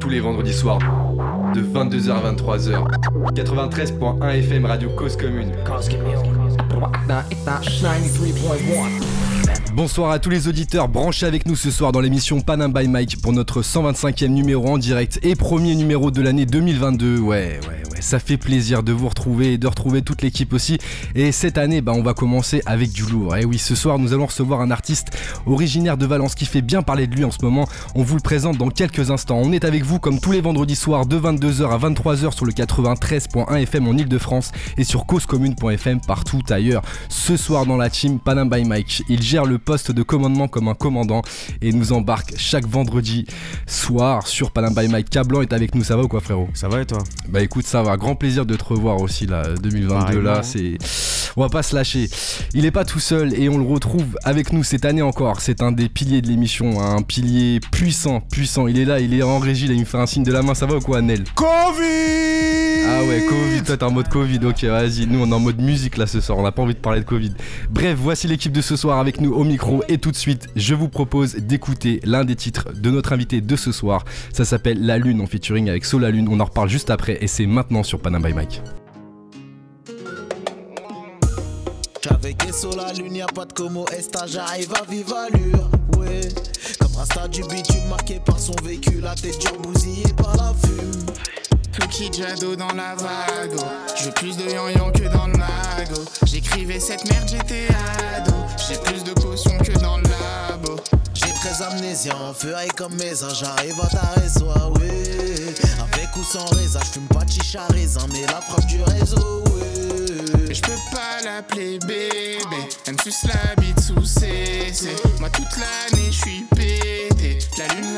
Tous les vendredis soirs, de 22h à 23h. 93.1 FM Radio Cause Commune. Bonsoir à tous les auditeurs branchés avec nous ce soir dans l'émission Panam by Mike pour notre 125e numéro en direct et premier numéro de l'année 2022. Ouais, ouais, ouais, ça fait plaisir de vous retrouver et de retrouver toute l'équipe aussi. Et cette année, bah, on va commencer avec du lourd. Et oui, ce soir, nous allons recevoir un artiste originaire de Valence qui fait bien parler de lui en ce moment. On vous le présente dans quelques instants. On est avec vous comme tous les vendredis soirs de 22h à 23h sur le 93.1 FM en Ile-de-France et sur causecommune.fm partout ailleurs. Ce soir dans la team Panam by Mike, il gère le poste de commandement comme un commandant et nous embarque chaque vendredi soir sur Panam by Mike. Cablan est avec nous, ça va ou quoi frérot? Ça va et toi? Bah écoute, ça va, grand plaisir de te revoir aussi là, 2022 là, c'est... On va pas se lâcher. Il est pas tout seul et on le retrouve avec nous cette année encore. C'est un des piliers de l'émission, un pilier puissant, puissant. Il est là, il est en régie, là, il me fait un signe de la main, ça va ou quoi Nel? Covid Ah ouais, Covid, toi t'es en mode Covid, ok, vas-y. Nous on est en mode musique là ce soir, on n'a pas envie de parler de Covid. Bref, voici l'équipe de ce soir avec nous au micro et tout de suite, je vous propose d'écouter l'un des titres de notre invité de ce soir. Ça s'appelle La Lune en featuring avec Sola Lune. On en reparle juste après et c'est maintenant sur Panam by Mike. J'avais sur la lune, y'a pas de como esta, j'arrive à vive allure, ouais. Comme Rasta du bitume marqué par son vécu, la tête dure bousillée par la fume. Fouki Jado dans la vague, je veux plus de yan que dans le mago. J'écrivais cette merde, j'étais ado. J'ai plus de potions que dans le labo. Très amnésiant, ferai comme mes ans, j'arrive à ta soi, ouais. Avec ou sans raisin, j'fume pas de chicha raisin, mais la frappe du réseau. Mais je peux pas l'appeler bébé, elle me la bite sous CC. Moi toute l'année je suis pété. La lune,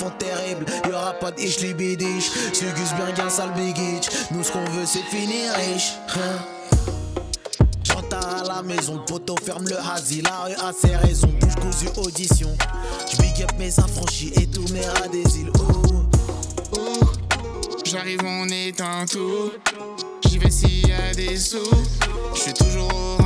enfant terrible Y'aura pas de ish libidish Sugus bien gain sale Nous ce qu'on veut c'est finir riche hein. À la maison, poteau ferme le hasi, la rue a ses raisons, bouche cousue audition. J'big up mes affranchis et tous mes des îles. Oh, Oh, j'arrive, on éteint tout. J'y vais s'il y a des sous. J'suis toujours au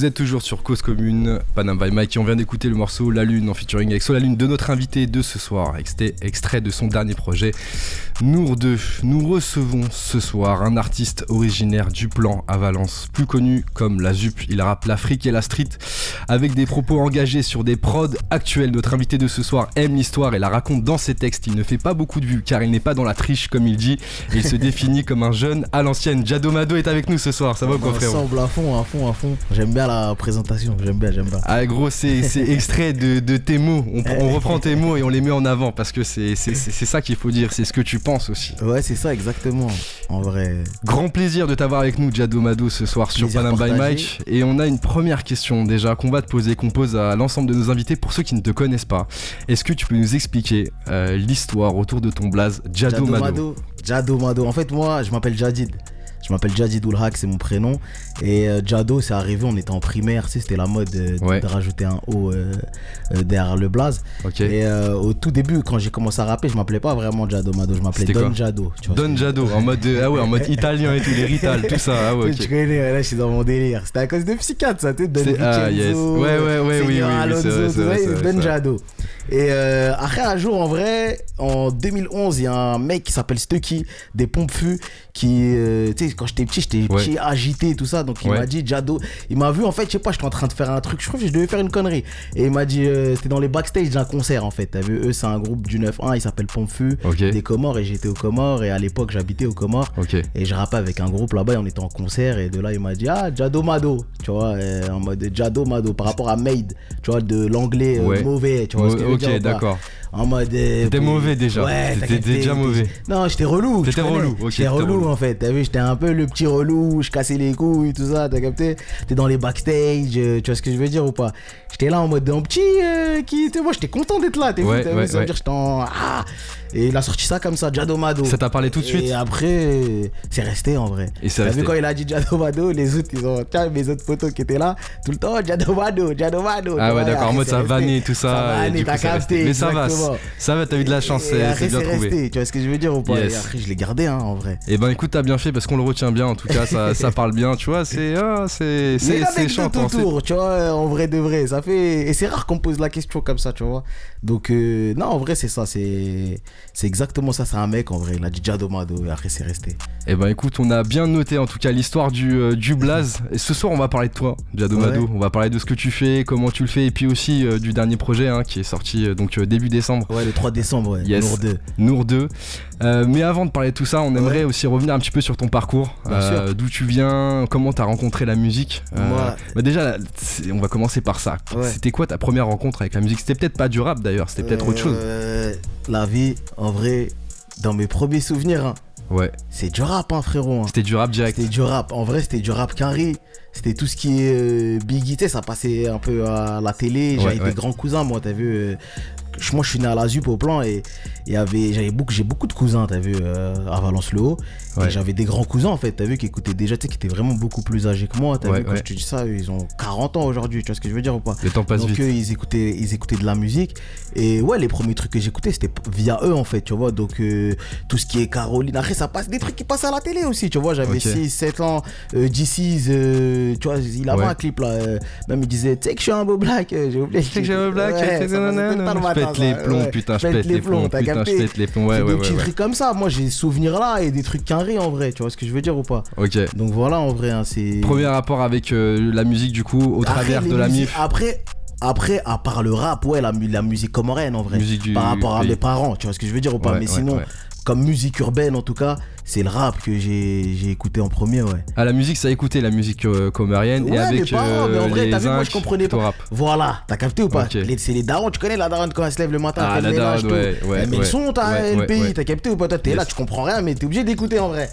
Vous êtes toujours sur Cause Commune, Panam by Mike, et on vient d'écouter le morceau La Lune en featuring avec Sola Lune de notre invité de ce soir, extrait de son dernier projet, Nour 2. Nous recevons ce soir un artiste originaire du plan à Valence, plus connu comme la ZUP. Il rappe l'Afrique et la street avec des propos engagés sur des prods actuels. Notre invité de ce soir aime l'histoire et la raconte dans ses textes. Il ne fait pas beaucoup de vues car il n'est pas dans la triche comme il dit et il se définit comme un jeune à l'ancienne. Jadomado est avec nous ce soir, ça va quoi frérot? Ensemble à fond, à fond, à fond. J'aime bien la présentation, j'aime bien, j'aime bien. Ah gros, c'est extrait de, de tes mots. On, on reprend tes mots et on les met en avant parce que c'est ça qu'il faut dire. C'est ce que tu penses pense aussi. Ouais, c'est ça, exactement. En vrai. Grand plaisir de t'avoir avec nous, Jado Mado, ce soir sur Panam by. Mike. Et on a une première question déjà qu'on va te poser, qu'on pose à l'ensemble de nos invités pour ceux qui ne te connaissent pas. Est-ce que tu peux nous expliquer euh, l'histoire autour de ton blaze Jado, Mado, Mado. Jado Mado. En fait, moi, je m'appelle Jadid. Je m'appelle Jadid Oulhak, c'est mon prénom. Et euh, Jado, c'est arrivé, on était en primaire, tu sais, c'était la mode euh, de, Ouais. de rajouter un O euh, derrière le blaze. Et au tout début, quand j'ai commencé à rapper, je m'appelais pas vraiment Jado Mado, je m'appelais Don Jado. tu vois ce Don Jado, en mode, ah ouais, en mode italien et tout, les Rital, tout ça. Ah ouais, Tu connais, là je suis dans mon délire. C'était à cause de Psychiatre, ça, tu sais, Don ah, yes. Ouais, ouais, ouais, oui, oui, Don Jado. Et euh, après, un jour, en vrai, en 2011, il y a un mec qui s'appelle Stucky, des pompes fûts, qui, euh, tu sais, quand j'étais petit, j'étais Ouais. petit, agité, tout ça. Donc il Ouais. m'a dit, Jado, il m'a vu, en fait, je sais pas, j'étais en train de faire un truc, je crois que je devais faire une connerie. Et il m'a dit, euh, c'était dans les backstage d'un concert, en fait. T'as vu, eux, c'est un groupe du 9-1, il s'appelle Ok. des Comores, et j'étais aux Comores, et à l'époque, j'habitais aux Comores. Et je rappais avec un groupe là-bas et on était en concert et de là il m'a dit ah Jado Mado tu vois euh, en mode Jado Mado par rapport à Made tu vois de l'anglais euh, Ouais. mauvais tu vois ce que je veux ok, dire d'accord. En mode euh, T'étais mauvais déjà. ouais T'étais déjà t'es- mauvais. non j'étais relou T'étais relou, ok, j'étais relou relou. en fait t'as vu j'étais un peu le petit relou je cassais les couilles tout ça t'as capté? T'es dans les backstage euh, tu vois ce que je veux dire ou pas? J'étais là en mode un petit euh, qui moi j'étais content d'être là t'as vu, Ouais, t'as vu, ouais, ça veut ouais. dire j'étais en ah et il a sorti ça comme ça Jado Mado Ça t'a parlé tout de suite? Et après, c'est resté en vrai. Et T'as vu quand il a dit Jado Mado, les autres, ils ont. Tiens, mes autres photos qui étaient là, tout le temps, Jado Mado, Jado Mado. Ah ouais, d'accord, en mode ça vannait tout ça. Ça coup, t'as capté. Mais ça va, ça va, t'as eu de la chance, c'est bien trouvé. resté, tu vois ce que je veux dire ou pas? Yes. Et après, je l'ai gardé, hein, en vrai. Et ben écoute, t'as bien fait parce qu'on le retient bien. En tout cas, ça, ça parle bien. Tu vois, c'est ah, c'est C'est chantant. autour, tu vois, en vrai de vrai. Ça fait. Et c'est rare qu'on pose la question comme ça, tu vois. Donc, euh, non, en vrai, c'est ça. C'est c'est exactement ça. C'est un mec, en vrai. Il a dit Jado Mado et après, c'est resté. Et ben écoute, on a bien noté en tout cas l'histoire du euh, du blaze. Et ce soir, on va parler de toi, Jado Ouais. Mado. On va parler de ce que tu fais, comment tu le fais, et puis aussi euh, du dernier projet hein, qui est sorti donc début décembre. Ouais, le 3 décembre, ouais. Yes. Nour 2. Nour 2. Euh, mais avant de parler de tout ça, on aimerait Ouais. aussi revenir un petit peu sur ton parcours. Euh. D'où tu viens, comment t'as rencontré la musique. Euh, Moi- bah déjà, on va commencer par ça. Ouais. C'était quoi ta première rencontre avec la musique? C'était peut-être pas du rap d'ailleurs, c'était peut-être autre chose. Euh, La vie, en vrai, dans mes premiers souvenirs, hein, Ouais, c'est du rap, hein, frérot. hein. c'était du rap direct. C'était du rap. En vrai, c'était du rap carré. C'était tout ce qui est euh, Biggie, ça passait un peu à la télé. J'avais ouais. des grands cousins, moi, t'as vu. euh, moi, je suis né à la ZUP au plan et j'avais beaucoup, j'ai beaucoup de cousins, t'as vu, euh, à Valence-le-Haut. Ouais. Et j'avais des grands cousins, en fait, t'as vu, qui écoutaient déjà, tu sais, qui étaient vraiment beaucoup plus âgés que moi. T'as Ouais, vu, quand ouais. je te dis ça, ils ont 40 ans aujourd'hui, tu vois ce que je veux dire ou pas Le temps passe donc vite. eux, ils écoutaient, ils écoutaient de la musique. Et ouais, les premiers trucs que j'écoutais, c'était via eux, en fait, tu vois. Donc euh, tout ce qui est Caroline. Après, ça passe des trucs qui passent à la télé aussi, tu vois. J'avais Ok. 6, 7 ans. Euh, euh, tu vois, il avait un clip là. euh, même il disait, tu sais que je suis un beau black. euh, J'ai oublié. Tu sais que j'ai un black, Pète les plombs, putain, je pète les plombs, putain, je pète les plombs, ouais, ouais, ouais, comme ça. Moi, j'ai des souvenirs là et des trucs carrés en vrai, tu vois ce que je veux dire ou pas? Ok. Donc voilà, en vrai, hein, c'est. Premier rapport avec euh, la musique du coup au Après, travers de la MIF. Après, après, à part le rap, ouais, la, la musique comorienne en vrai. Musique du par rapport à mes parents, tu vois ce que je veux dire ou pas Ouais, Mais ouais, sinon, ouais. Comme musique urbaine en tout cas, c'est le rap que j'ai écouté en premier, ouais. Ah la musique ça a écouté la musique euh, comorienne et Ouais, avec mes parents, mais en euh, vrai, les t'as vu, moi, je comprenais pas. rap. Voilà, t'as capté ou pas? C'est les darons, tu connais la daronne quand elle se lève le matin, Ah, elle fait la le ménage, ouais, tout. ouais, ouais. le son, t'as le pays, t'as capté ou pas? Toi, t'es là, tu comprends rien, mais t'es obligé d'écouter en vrai.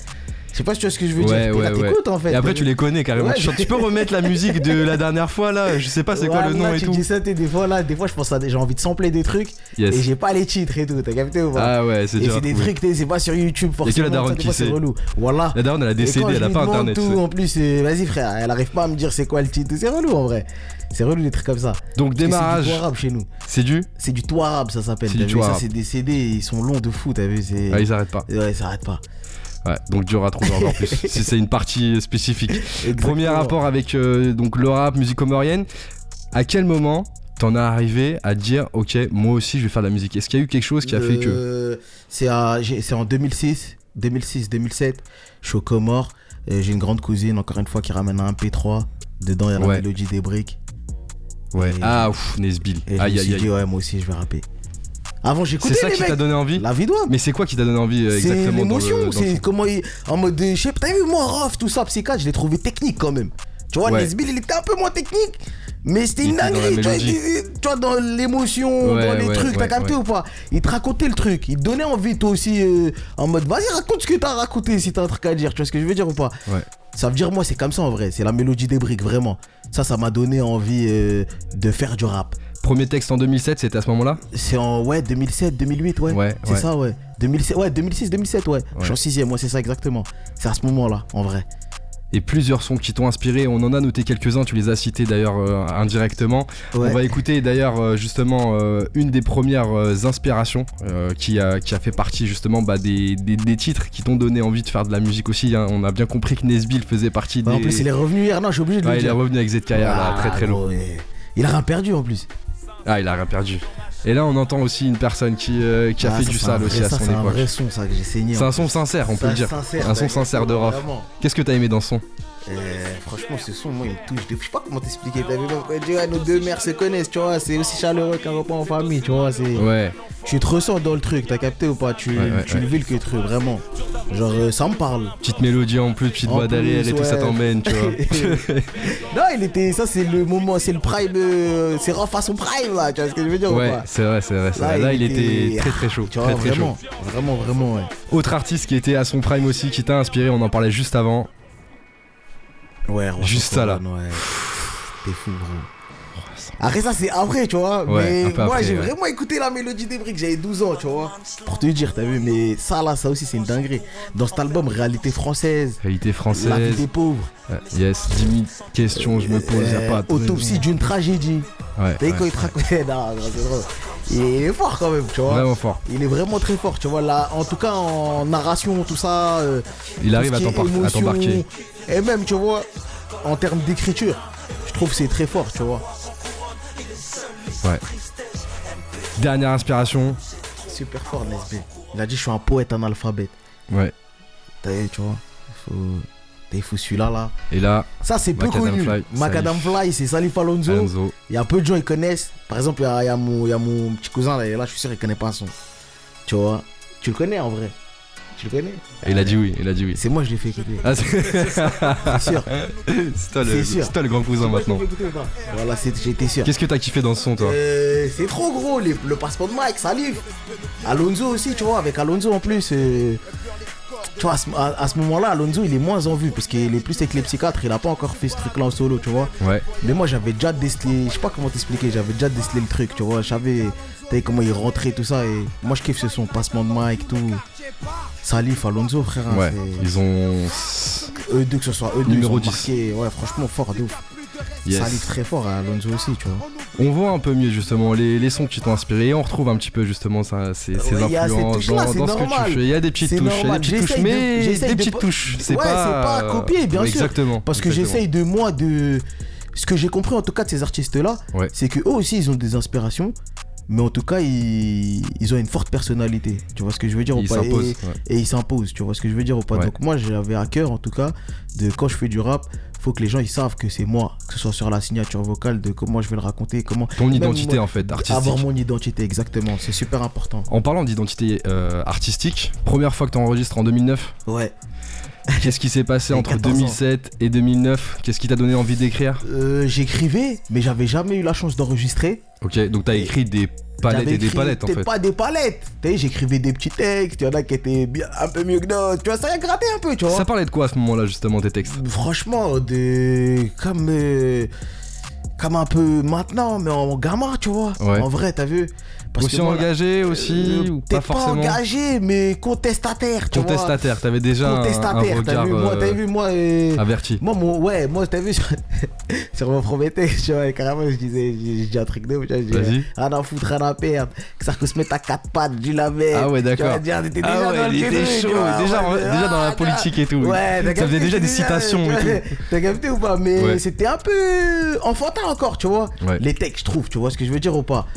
Je sais pas si tu vois ce que je veux Ouais, dire. Là, ouais, ouais. t'écoutes en fait. Et après tu les connais carrément. Tu, tu peux remettre la musique de la dernière fois là, je sais pas c'est quoi le nom et tu tout. dis ça, t'es des fois là, des fois je pense à des, j'ai envie de sampler des trucs Yes. et j'ai pas les titres et tout, t'as capté ou pas? Ah ouais, c'est Et c'est des trucs, c'est pas sur YouTube forcément. la daronne ça, des qui sait. relou. Voilà. La daronne elle a Et décédé, elle a pas internet. tout, en plus, vas-y frère, elle arrive pas à me dire c'est quoi le titre. C'est relou en vrai. C'est relou des trucs comme ça. Donc Et C'est démarrage, du arabe chez nous. c'est du C'est du tout arabe, ça s'appelle. C'est du Ça, c'est des CD, ils sont longs de fou, t'as vu. Ah ils arrêtent pas. Ouais, ça arrête pas. Ouais, donc dur à trouver encore plus. si c'est une partie spécifique. Premier rapport avec euh, donc le rap, musique comorienne. À quel moment t'en es arrivé à dire ok moi aussi je vais faire de la musique? Est-ce qu'il y a eu quelque chose qui a fait que Euh, C'est en 2006, 2006, 2007. Je suis au Comores. et J'ai une grande cousine, encore une fois, qui ramène un MP3. Dedans, il y a la Ouais. mélodie des briques. ouais et- ah ouf Nesbill Et je me aïe suis aïe dit, aïe ouais, moi aussi, je vais rapper. Avant, c'est j'écoutais ça les qui t'a donné envie La vie doit. mais c'est quoi qui t'a donné envie euh, C'est exactement dans le- l'émotion, dans le c'est comment il. En mode. de- Je sais pas, t'as vu, moi, Rof, tout ça, Psychiatre, je l'ai trouvé technique quand même. Tu vois, Ouais. Nesbill, il était un peu moins technique. Mais c'était Il une était dans la dinguerie, tu vois, mélodie. il était- tu vois, dans l'émotion, Ouais, dans les ouais, trucs, t'as ouais, capté ouais. ou pas? Il te racontait le truc, il te donnait envie toi aussi, euh, en mode, vas-y, raconte ce que t'as raconté si t'as un truc à dire, tu vois ce que je veux dire ou pas? Ouais. Ça veut dire, moi, c'est comme ça en vrai, c'est la mélodie des briques, vraiment. Ça, ça m'a donné envie euh, de faire du rap. Premier texte en 2007, c'était à ce moment-là? C'est en ouais 2007, 2008, ouais. Ouais, c'est ouais. ça, ouais. 2007, ouais, 2006, 2007, ouais. Je suis en sixième, moi, c'est ça exactement. C'est à ce moment-là, en vrai. Et plusieurs sons qui t'ont inspiré, on en a noté quelques-uns, tu les as cités d'ailleurs euh, indirectement. On va écouter d'ailleurs euh, justement euh, une des premières euh, inspirations qui, a, qui a fait partie justement bah, des, des- des titres qui t'ont donné envie de faire de la musique aussi. hein. On a bien compris que Nesbill faisait partie Bah, des... En plus, il est revenu hier, non, je suis obligé de le il est dire. revenu avec ZKR là, Ah, très très gros, ouais. Il a rien perdu en plus. Ah, il a rien perdu. Et là, on entend aussi une personne qui, euh, qui a Ah, fait ça, du sale aussi à son C'est un époque. vrai son, ça, que j'ai saigné. C'est un son sincère, on peut le dire. Sincère, un son sincère de Rof. Qu'est-ce que t'as aimé dans ce son? Euh, franchement, ce son, moi, il me touche. Je sais pas comment t'expliquer. Nos deux mères se connaissent, tu vois. C'est aussi chaleureux qu'un repas en famille, tu vois. C'est... Ouais, Tu te ressens dans le truc, t'as capté ou pas Tu, Ouais, ouais, tu ouais. le vis le truc, vraiment. Genre, euh, ça me parle. petite mélodie en plus, petite voix derrière et tout, ça t'emmène, tu vois. non, il était. Ça, c'est le moment, c'est le prime. euh, c'est Rof à son prime, là. Tu vois ce que je veux dire ou ouais, c'est vrai, c'est vrai. vrai. Là, il était très très chaud. Tu vois, Très très chaud. vraiment, vraiment, vraiment, ouais. Autre artiste qui était à son prime aussi, qui t'a inspiré, on en parlait juste avant. Ouais, Juste ça, là. Ouais. T'es fou, gros. Après ça c'est après tu vois. Ouais, mais moi j'ai vraiment écouté la mélodie des briques. J'avais 12 ans tu vois. Pour te dire t'as vu mais ça là ça aussi c'est une dinguerie. Dans cet album réalité française. Réalité la vie française. des pauvres. Euh, yes, 10 000 questions, je me pose, y a euh, pas de autopsie d'une tragédie Ouais, vu ouais, quand il te raconte non non, c'est drôle il est fort quand même tu vois Vraiment fort. il est vraiment très fort tu vois là en tout cas en narration tout ça euh, Il tout arrive à t'embarquer. et même tu vois en termes d'écriture je trouve que c'est très fort tu vois Ouais. Dernière inspiration. super fort Nesby il a dit je suis un poète analphabète Ouais. T'as vu, tu vois, il faut, il faut celui-là là. Et là, Ça c'est peu connu. Fly, Macadam Fly, c'est Salif Alonso. Alonso. Il y a peu de gens qui connaissent. Par exemple, il y a, il y a mon, il y a mon petit cousin là, et là, je suis sûr il connaît pas son. Tu vois, tu le connais en vrai. Tu le connais? Il a dit oui, il a dit oui. C'est moi je l'ai fait écouter. Ah, c'est sûr. c'est toi, le- toi grand cousin maintenant. Voilà, j'étais sûr. Qu'est-ce que t'as kiffé dans ce son, toi? Euh, c'est trop gros, les- le passeport de Mike, Salif. Alonso aussi, tu vois, avec Alonso en plus. euh, tu vois, à ce, à- à ce moment-là, Alonso, il est moins en vue parce qu'il est plus avec les psychiatres. Il a pas encore fait ce truc-là en solo, tu vois. Ouais. Mais moi, j'avais déjà décelé, je sais pas comment t'expliquer, j'avais déjà décelé le truc, tu vois. Je savais comment il rentrait, tout ça. Et moi, je kiffe ce son, passement de Mike, tout. Salif, Alonso, frère. hein, Ouais. Ils ont. Eux deux, que ce soit eux deux, Numéro ils ont 10. marqué, ouais, franchement, fort de ouf. Yes. Salif très fort, à Alonso aussi, tu vois. On voit un peu mieux justement les, les sons qui t'ont inspiré et on retrouve un petit peu justement ça, ces, Ouais, ces influences dans, ce que tu fais. Il y a des petites touches, il y a des petites touches, de- mais des de petites pas- touches. C'est Ouais, pas, pas à copier, bien sûr. Exactement. Parce que j'essaye de moi de. Ce que j'ai compris en tout cas de ces artistes-là, c'est que eux aussi ils ont des inspirations, mais en tout cas ils, ils ont une forte personnalité. Tu vois ce que je veux dire ou Ils pas? S'imposent. Et, ouais. et ils s'imposent, tu vois ce que je veux dire ou pas? Ouais. Donc moi j'avais à cœur en tout cas de quand je fais du rap, faut que les gens ils savent que c'est moi, que ce soit sur la signature vocale, de comment je vais le raconter, comment. Ton identité moi- en fait, artistique. Avoir mon identité, exactement, c'est super important. En parlant d'identité euh, artistique, première fois que tu enregistres en 2009, Ouais. qu'est-ce qui s'est passé entre 14 ans. 2007 et 2009 Qu'est-ce qui t'a donné envie d'écrire? Euh, J'écrivais, mais j'avais jamais eu la chance d'enregistrer. Ok, donc t'as écrit des palettes J'avais et des palettes en fait. pas des palettes. J'écrivais des petits textes. Il y en a qui étaient bien, un peu mieux que d'autres. Tu vois, ça a gratté un peu, tu vois. Ça parlait de quoi à ce moment-là justement tes textes? Franchement, de. Comme. euh, Comme un peu maintenant, mais en gamin, tu vois. Ouais. En vrai, t'as vu? Aussi moi, engagé aussi euh, ou pas forcément engagé, mais contestataire, tu vois. Contestataire, t'avais déjà un, un Contestataire, t'as regard vu, moi, euh, t'as vu, moi. euh, averti. Moi, mon, ouais, moi, t'as vu sur, mon premier texte, tu vois, carrément, je disais, je dis un truc de tu je dis, Vas-y. rien à foutre, rien à perdre, que ça se mette à quatre pattes, du lavais. Ah ouais, Tu vois, d'accord. Ah déjà ouais, dans le il était chaud, tu vois, déjà, ouais, déjà dans la ah, politique et tout. Ouais, Ça faisait déjà des citations et t'as- tout. T'as capté ou pas Mais c'était un peu enfantin encore, tu vois. Les textes, je trouve, tu vois ce que je veux dire ou pas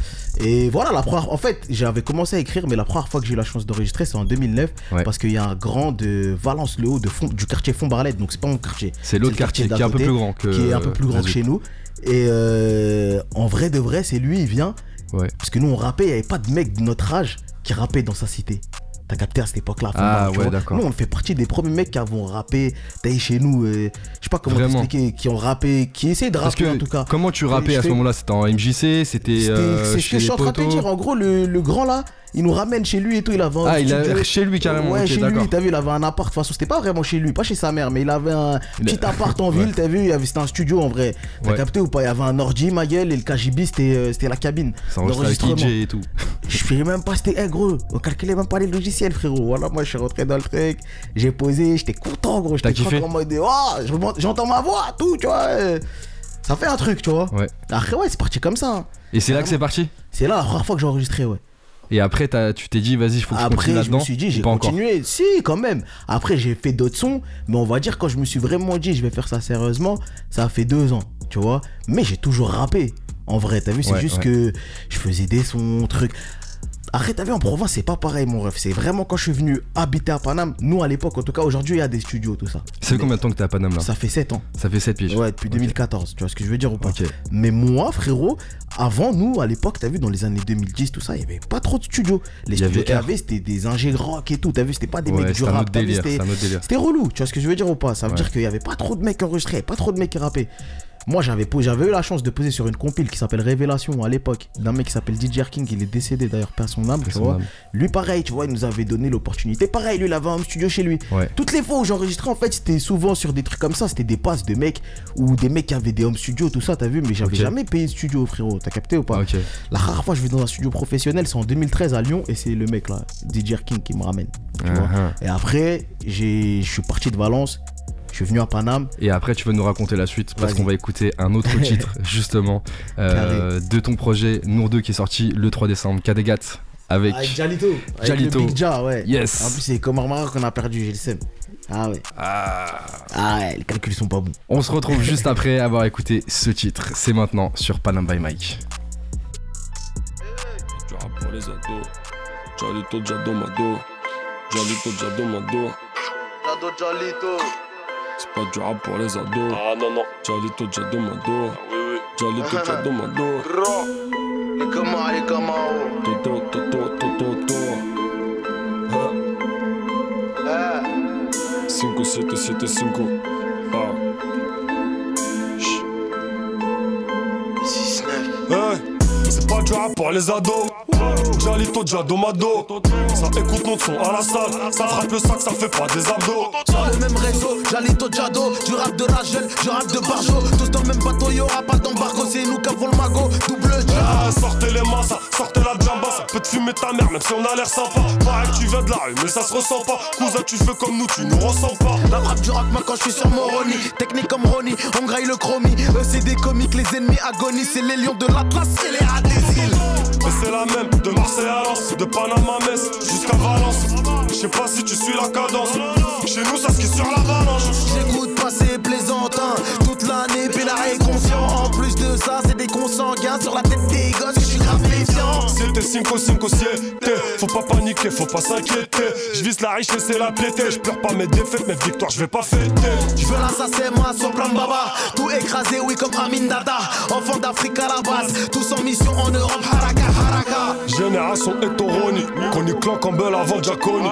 Et voilà, la première. En fait, j'avais commencé à écrire, mais la première fois que j'ai eu la chance d'enregistrer, c'est en 2009. Ouais. Parce qu'il y a un grand de Valence-le-Haut, de fond, du quartier Font-Barlette, donc c'est pas mon quartier. C'est l'autre quartier qui est un peu plus grand que. Qui est un peu plus grand que chez nous. Et euh, en vrai de vrai, c'est lui, il vient. Ouais. Parce que nous, on rappait, il n'y avait pas de mec de notre âge qui rappait dans sa cité. T'as capté à cette époque-là. Ah, ouais, d'accord. Nous, on fait partie des premiers mecs qui avons rappé. T'as chez nous, euh, je sais pas comment t'expliquer, qui ont rappé, qui essaient de rapper en tout cas. comment tu rappais à ce moment-là? C'était en MJC C'était C'était- euh, c'est ce que je suis en train de te dire. En gros, le, le grand là, il nous ramène chez lui et tout. Il avait un Ah, il a chez lui carrément. Ouais, chez lui, t'as vu, il avait un appart. De toute façon, c'était pas vraiment chez lui, pas chez sa mère, mais il avait un petit appart en ville, t'as vu, il c'était un studio en vrai. T'as capté ou pas? Il y avait un ordi, ma gueule, et le KGB, c'était euh, c'était la cabine. Ça. DJ et tout. Je savais même pas, c'était, eh gros, on calculait même pas les logiciels, frérot. Voilà, moi, je suis rentré dans le truc, j'ai posé, j'étais content, gros. J'étais content en mode, oh, je j'entends ma voix, tout, tu vois. Ça fait un truc, tu vois. Ouais. Après, ouais, c'est parti comme ça. hein. Et c'est là que c'est parti C'est là la première fois que j'ai enregistré, ouais. Et après, t'as- tu t'es dit, vas-y, il faut que je Après, je là-dedans me suis dit, j'ai pas encore continué. Si, quand même. Après, j'ai fait d'autres sons, mais on va dire, quand je me suis vraiment dit, je vais faire ça sérieusement, ça a fait deux ans, tu vois. Mais j'ai toujours rappé. En vrai, t'as vu, c'est Ouais, juste ouais. que je faisais des sons, trucs. Après, t'as vu, en province, c'est pas pareil, mon ref. C'est vraiment quand je suis venu habiter à Paname. Nous, à l'époque, en tout cas, aujourd'hui, il y a des studios, tout ça. Ça fait combien de temps que t'es à Paname là Ça fait 7 ans. Ça fait 7 piges. Ouais, depuis Ok. 2014. Tu vois ce que je veux dire ou pas. Mais moi, frérot, avant nous, à l'époque, t'as vu, dans les années 2010, tout ça, il y avait pas trop de studios. Les studios qu'il y avait, c'était des ingé rock et tout. T'as vu, c'était pas des Ouais, mecs du rap. c'était- relou. Tu vois ce que je veux dire ou pas? Ça veut Ouais. dire qu'il y avait pas trop de mecs enregistrés, pas trop de mecs qui rappaient. Moi, j'avais eu la chance de poser sur une compile qui s'appelle Révélation à l'époque, d'un mec qui s'appelle DJ King. Il est décédé d'ailleurs, perd son âme, tu vois. âme. Lui, pareil, tu vois, il nous avait donné l'opportunité. Pareil, lui, il avait un studio chez lui. Ouais. Toutes les fois où j'enregistrais, en fait, c'était souvent sur des trucs comme ça. C'était des passes de mecs ou des mecs qui avaient des home studios, tout ça, t'as vu. Mais j'avais jamais payé de studio, frérot. T'as capté ou pas? La rare fois, je vais dans un studio professionnel, c'est en 2013 à Lyon et c'est le mec là, DJ King, qui me ramène. Tu vois. Uh-huh. Et après, je suis parti de Valence, suis venu à Paname. Et après, tu vas nous raconter la suite parce qu'on va écouter un autre titre, justement, euh, de ton projet Nour 2 qui est sorti le 3 décembre. Kadegat avec. Avec Jalito. Avec Jalito. le Big Ja, ouais. Yes. En plus, c'est comme Armara qu'on a perdu, j'ai le seum. Ah ouais. Ah. Ah ouais, les calculs sont pas bons. On se retrouve juste après avoir écouté ce titre. C'est maintenant sur Panam by Mike. Pour les ados. Jalito, Jado, Mado. Jalito, Jado, Mado. Jado Jalito. C'est pas du rap pour les ados. Ah non, non. Jalito, Jado, Mado. oui, oui. Jalito, Jado, Mado. Les comment, les comment, oh. Toto, Toto, Toto, Toto. Eh. 5, 7, 7, 5. Rap les ados. Jalito, Jado, Mado. Ça écoute notre son à la salle. Ça frappe le sac, ça fait pas des abdos. Sur le même réseau, Jalito Jado, du rap de Rachel, du rap de Barjo. Tous dans le même bateau, y'aura pas d'embargo, c'est nous qui avons le magot. Double J. Ah, sortez les masses, sortez la jamba, ça peut te fumer ta mère, même si on a l'air sympa. Pareil tu viens de la rue, mais ça se ressent pas. Cousin, tu fais comme nous, tu nous ressens pas. La rap du rock, moi quand je suis sur Moroni. Technique comme Ronnie, on graille le chromie. Eux c'est des comiques, les ennemis agonisent. C'est les lions de l'Atlas et les. Mais c'est la même, de Marseille à Lens, de Panama à Metz, jusqu'à Valence. Je sais pas si tu suis la cadence. Chez nous, ça skie sur l'avalanche. J'écoute passer plaisantin toute l'année, pénard et conscient. En plus de ça, c'est des consanguins sur la tête des gosses. Je suis grave méfiant. C'était 5 5 siete. Faut pas paniquer, faut pas s'inquiéter. Je vise la richesse et la piété. Je pleure pas mes défaites, mes victoires, je vais pas fêter. Je veux l'assassin, moi, son plan baba. Tout écrasé, oui, comme Amin Dada. Enfant d'Afrique à la base, tous en mission en Europe. Haraka, haraka. Génération hétéroni, connu clan Campbell avant Giaconi.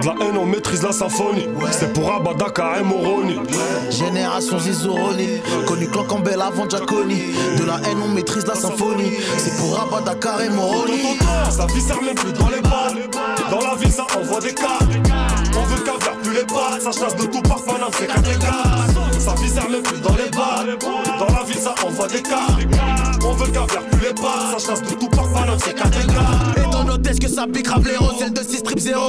De la haine, on maîtrise la symphonie. C'est pour Abadaka et Moroni. Génération Zizoroni, connu clan Campbell avant Giaconi. De la haine, on maîtrise la symphonie. C'est pour Rabat, Dakar et Moroni. Sa vie sert même plus dans les balles. Dans la ville, ça envoie des cas. On veut caviar plus les pattes. Ça chasse de tout par Paname, c'est 4 gars. Sa vie sert même plus dans les balles. Dans la ville, ça envoie des cas. On veut caviar les. Ça chasse de tout par c'est 4 gars. Et dans nos tests que ça pique rap l'héros, celle de 6 strip 0.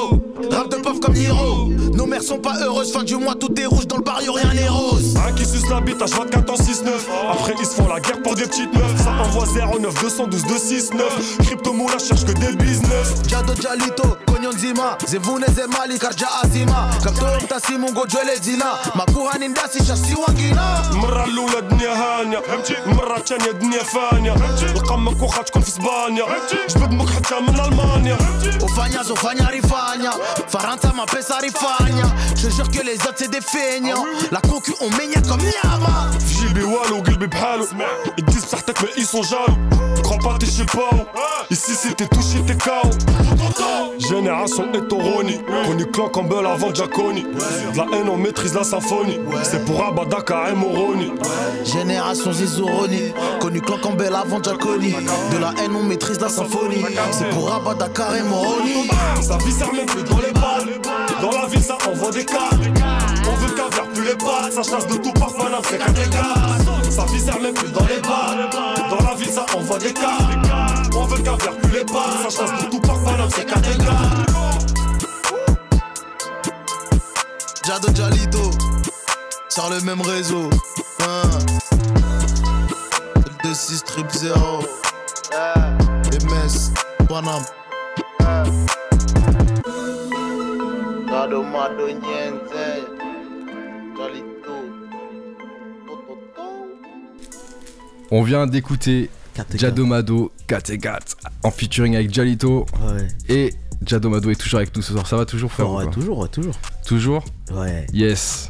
Rap de pauvre comme Niro. Nos mères sont pas heureuses, fin du mois tout est rouge, dans le barrio rien n'est rose. Un qui suce la bite H24 en 6-9 Après ils se font la guerre pour des petites meufs Ça envoie 09 212 269 Crypto moula cherche que des business Jado Jalito, Zima, Zevune Zemali, Karja Azima. Kapto Mtasi Mungo Jwele Zina, Makuha Nindasi Shasi Wangina. المرة الأولى الدنيا هانية المرة الثانية الدنيا فانية القمك واخا تكون في اسبانيا جبد مك حتى من المانيا Ufanya zofanya rifanya, Faransa ma pesa rifanya. Je jure que les autres c'est des feignants. La concu on maigne comme Yama. في جيبي والو قلبي بحالو يديس بصحتك mais ils sont jaloux Crois pas t'es chez pas où Ici si t'es touché t'es KO génération Etoroni. Connu Clan Campbell avant Giaconi. De la haine, on maîtrise la symphonie. C'est pour Abadaka et Moroni. Génération Zizoroni, connu Clan Campbell avant Giaconi. De la haine, on maîtrise la symphonie. C'est pour Rabat, Dakar et Moroni. Ça vie sert même plus dans les balles. Dans la ville, ça envoie des cartes. On veut caviar plus les pattes. Ça chasse de tout par Paname, c'est qu'un dégât. Ça vie sert même plus dans les balles. Dans la ville, ça envoie des cartes. On veut caviar plus les pattes. Ça chasse de tout par Paname, c'est qu'un Jado Jalito, sur le même réseau. Hein. 26 trip 0. MS, Panam. Gado Mado Niente. Jalito. On vient d'écouter. Jadomado Kategat en featuring avec Jalito. Ouais. Et Jadomado est toujours avec nous ce soir. Ça va toujours, frère ou ouais, toujours, ouais, toujours. Toujours Ouais. Yes.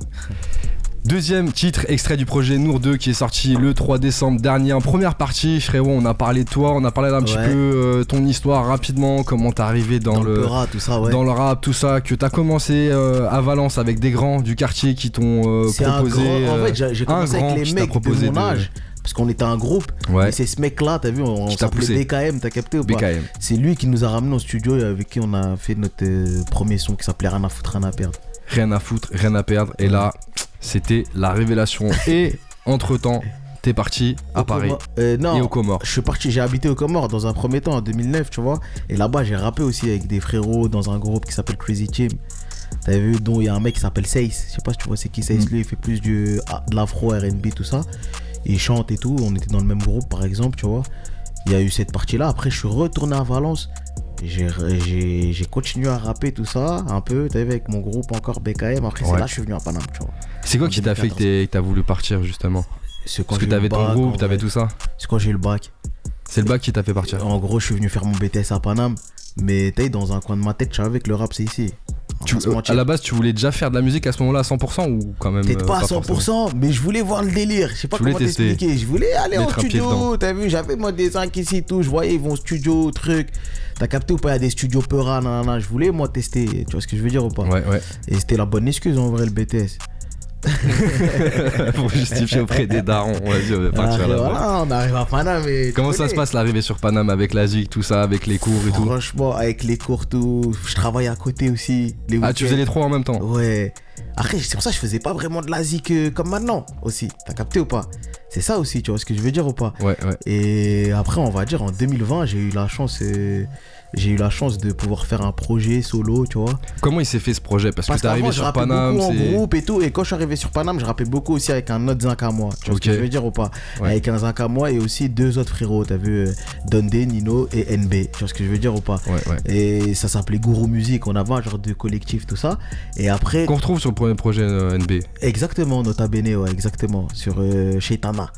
Deuxième titre, extrait du projet Nour 2 qui est sorti le 3 décembre dernier. En première partie, frérot, on a parlé de toi, on a parlé d'un petit peu euh, ton histoire rapidement, comment t'es arrivé dans, Dans, le le, Peura, tout ça, ouais. dans le rap, tout ça, que t'as commencé euh, à Valence avec des grands du quartier qui t'ont euh, un proposé. grand. En fait, j'ai j'ai un commencé grand avec qui les t'a mecs proposé de mon de- âge. Parce qu'on était un groupe. Ouais. Et c'est ce mec-là, t'as vu, on s'appelait BKM, t'as capté ou pas BKM. C'est lui qui nous a ramené au studio et avec qui on a fait notre euh, premier son qui s'appelait Rien à foutre, rien à perdre. Rien à foutre, rien à perdre. Et là, c'était la révélation. Et entre temps, t'es parti à Au Paris Comor- euh, non, et aux Comores. je suis parti, j'ai habité aux Comores dans un premier temps en 2009, tu vois. Et là-bas, j'ai rappé aussi avec des frérots dans un groupe qui s'appelle Crazy Team. T'as vu, dont il y a un mec qui s'appelle Sace. Je sais pas si tu vois c'est qui Sace. Mm. Lui, il fait plus du, ah, de l'afro, RB, tout ça. Il chante et tout. On était dans le même groupe, par exemple, tu vois. Il y a eu cette partie-là. Après, je suis retourné à Valence. J'ai- continué à rapper tout ça, un peu, t'as vu, avec mon groupe encore BKM. Après, c'est là que je suis venu à Paname, tu vois. C'est quoi en qui t'a fait que 2014. t'es- que t'as voulu partir justement? C'est quand Parce que t'avais le ton groupe, t'avais tout ça. C'est quand j'ai eu le bac. C'est le bac qui t'a fait partir. En gros, je suis venu faire mon BTS à Paname, mais t'es dans un coin de ma tête, je savais que le rap c'est ici. Tu- à la base, tu voulais déjà faire de la musique à ce moment-là à 100% ou quand même Peut-être euh, pas à forcément 100%, mais je voulais voir le délire. Je sais pas comment tester. t'expliquer. Je voulais aller en studio. T'as vu, j'avais mon dessin ici, tout. Je voyais, ils vont au studio, truc. T'as capté ou pas Il y a des studios Peura, nanana. Je voulais, moi, tester. Tu vois ce que je veux dire ou pas? Ouais, ouais. Et c'était la bonne excuse en vrai, le BTS. Pour justifier auprès des darons. Vas-y, on va partir voilà, on arrive à Paname. et Comment ça se passe l'arrivée sur Paname avec la ZIC, tout ça, avec les cours et tout Franchement, avec les cours, tout. Je travaillais à côté aussi. Les Ah, tu faisais les trois en même temps? Ouais. Après, c'est pour ça que je faisais pas vraiment de la zik euh, comme maintenant aussi. T'as capté ou pas? C'est ça aussi, tu vois ce que je veux dire ou pas? Ouais, ouais. Et après, on va dire en 2020, j'ai eu la chance. euh, j'ai eu la chance de pouvoir faire un projet solo, tu vois. Comment il s'est fait ce projet? Parce, Parce que t'es arrivé sur Paname, beaucoup en groupe et tout. Et quand je suis arrivé sur Paname, je rappais beaucoup aussi avec un autre zinc à moi. Tu vois ce que je veux dire ou pas? Ouais. Avec un zinc à moi et aussi deux autres frérots. T'as vu euh, Dundee, Nino et NB. Tu vois ce que je veux dire ou pas? Ouais, ouais. Et ça s'appelait Gourou Music. On avait un genre de collectif, tout ça. Et après, Qu'on retrouve sur le premier projet euh, NB. Exactement, Nota Bene, ouais, exactement. Sur euh, Shaitana.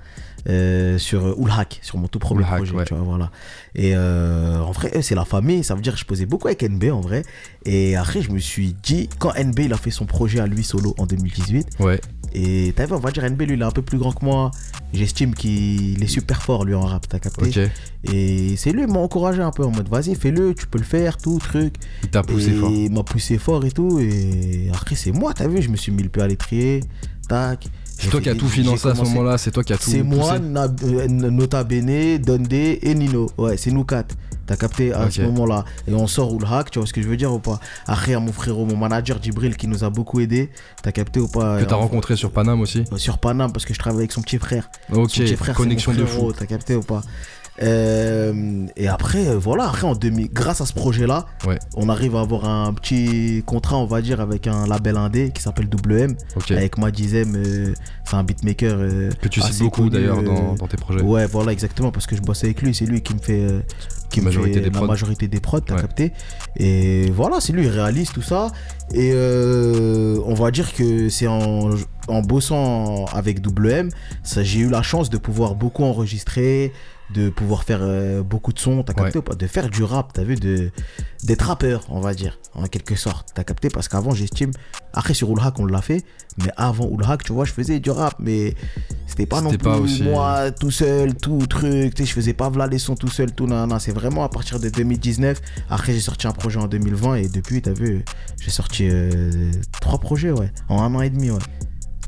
Euh, sur euh, Ulhak, sur mon tout premier projet, ouais. tu vois, voilà. Et euh, en vrai, c'est la famille, ça veut dire que je posais beaucoup avec NB en vrai. Et après, je me suis dit, quand NB il a fait son projet à lui solo en 2018, Ouais. et t'as vu, on va dire NB, lui, il est un peu plus grand que moi. J'estime qu'il est super fort, lui, en rap, t'as capté? Ok. Et c'est lui, il m'a encouragé un peu en mode, vas-y, fais-le, tu peux le faire, tout, truc. Il t'a poussé et fort. il m'a poussé fort et tout. Et après, c'est moi, t'as vu, je me suis mis le pied à l'étrier. Tac. C'est toi qui as tout financé à ce moment-là, c'est toi qui as tout. C'est moi, euh, Nota Bene, Dundee et Nino. Ouais, c'est nous quatre. T'as capté à ce moment-là. Et on sort ou le hack, tu vois ce que je veux dire ou pas? Après, mon frérot, mon manager Djibril qui nous a beaucoup aidé. T'as capté ou pas? Que t'as rencontré sur Paname aussi. Sur Paname, parce que je travaille avec son petit frère. Ok, Son petit frère, c'est connexion mon de fou. T'as capté ou pas? Euh, et après, euh, voilà, après en 2000, grâce à ce projet-là, Ouais. on arrive à avoir un petit contrat, on va dire, avec un label indé qui s'appelle WM, Ok. avec Madizem, euh, c'est un beatmaker. euh, Que tu cites beaucoup d'ailleurs euh, dans, dans tes projets. Ouais, voilà, exactement, parce que je bosse avec lui, c'est lui qui me fait, qui me Majorité fait des la majorité des prods, t'as Ouais. capté. Et voilà, c'est lui, il réalise tout ça. Et on va dire que c'est en, en bossant avec WM, j'ai eu la chance de pouvoir beaucoup enregistrer, de pouvoir faire euh, beaucoup de sons, t'as capté Ouais. ou pas? De faire du rap, t'as vu, de, d'être rappeur, on va dire, en quelque sorte. T'as capté? Parce qu'avant, j'estime, après sur Ulhack, on l'a fait, mais avant Ulhack, tu vois, je faisais du rap, mais C'était pas non plus pas aussi- moi tout seul, tout truc. Tu sais, je faisais pas v'là les sons tout seul, tout. Non, non, c'est vraiment à partir de 2019. Après, j'ai sorti un projet en 2020 et depuis, t'as vu, j'ai sorti euh, trois projets, ouais, en un an et demi, ouais.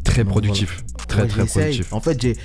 Très productif. Très, Ouais, très j'essaye. productif. En fait, j'ai,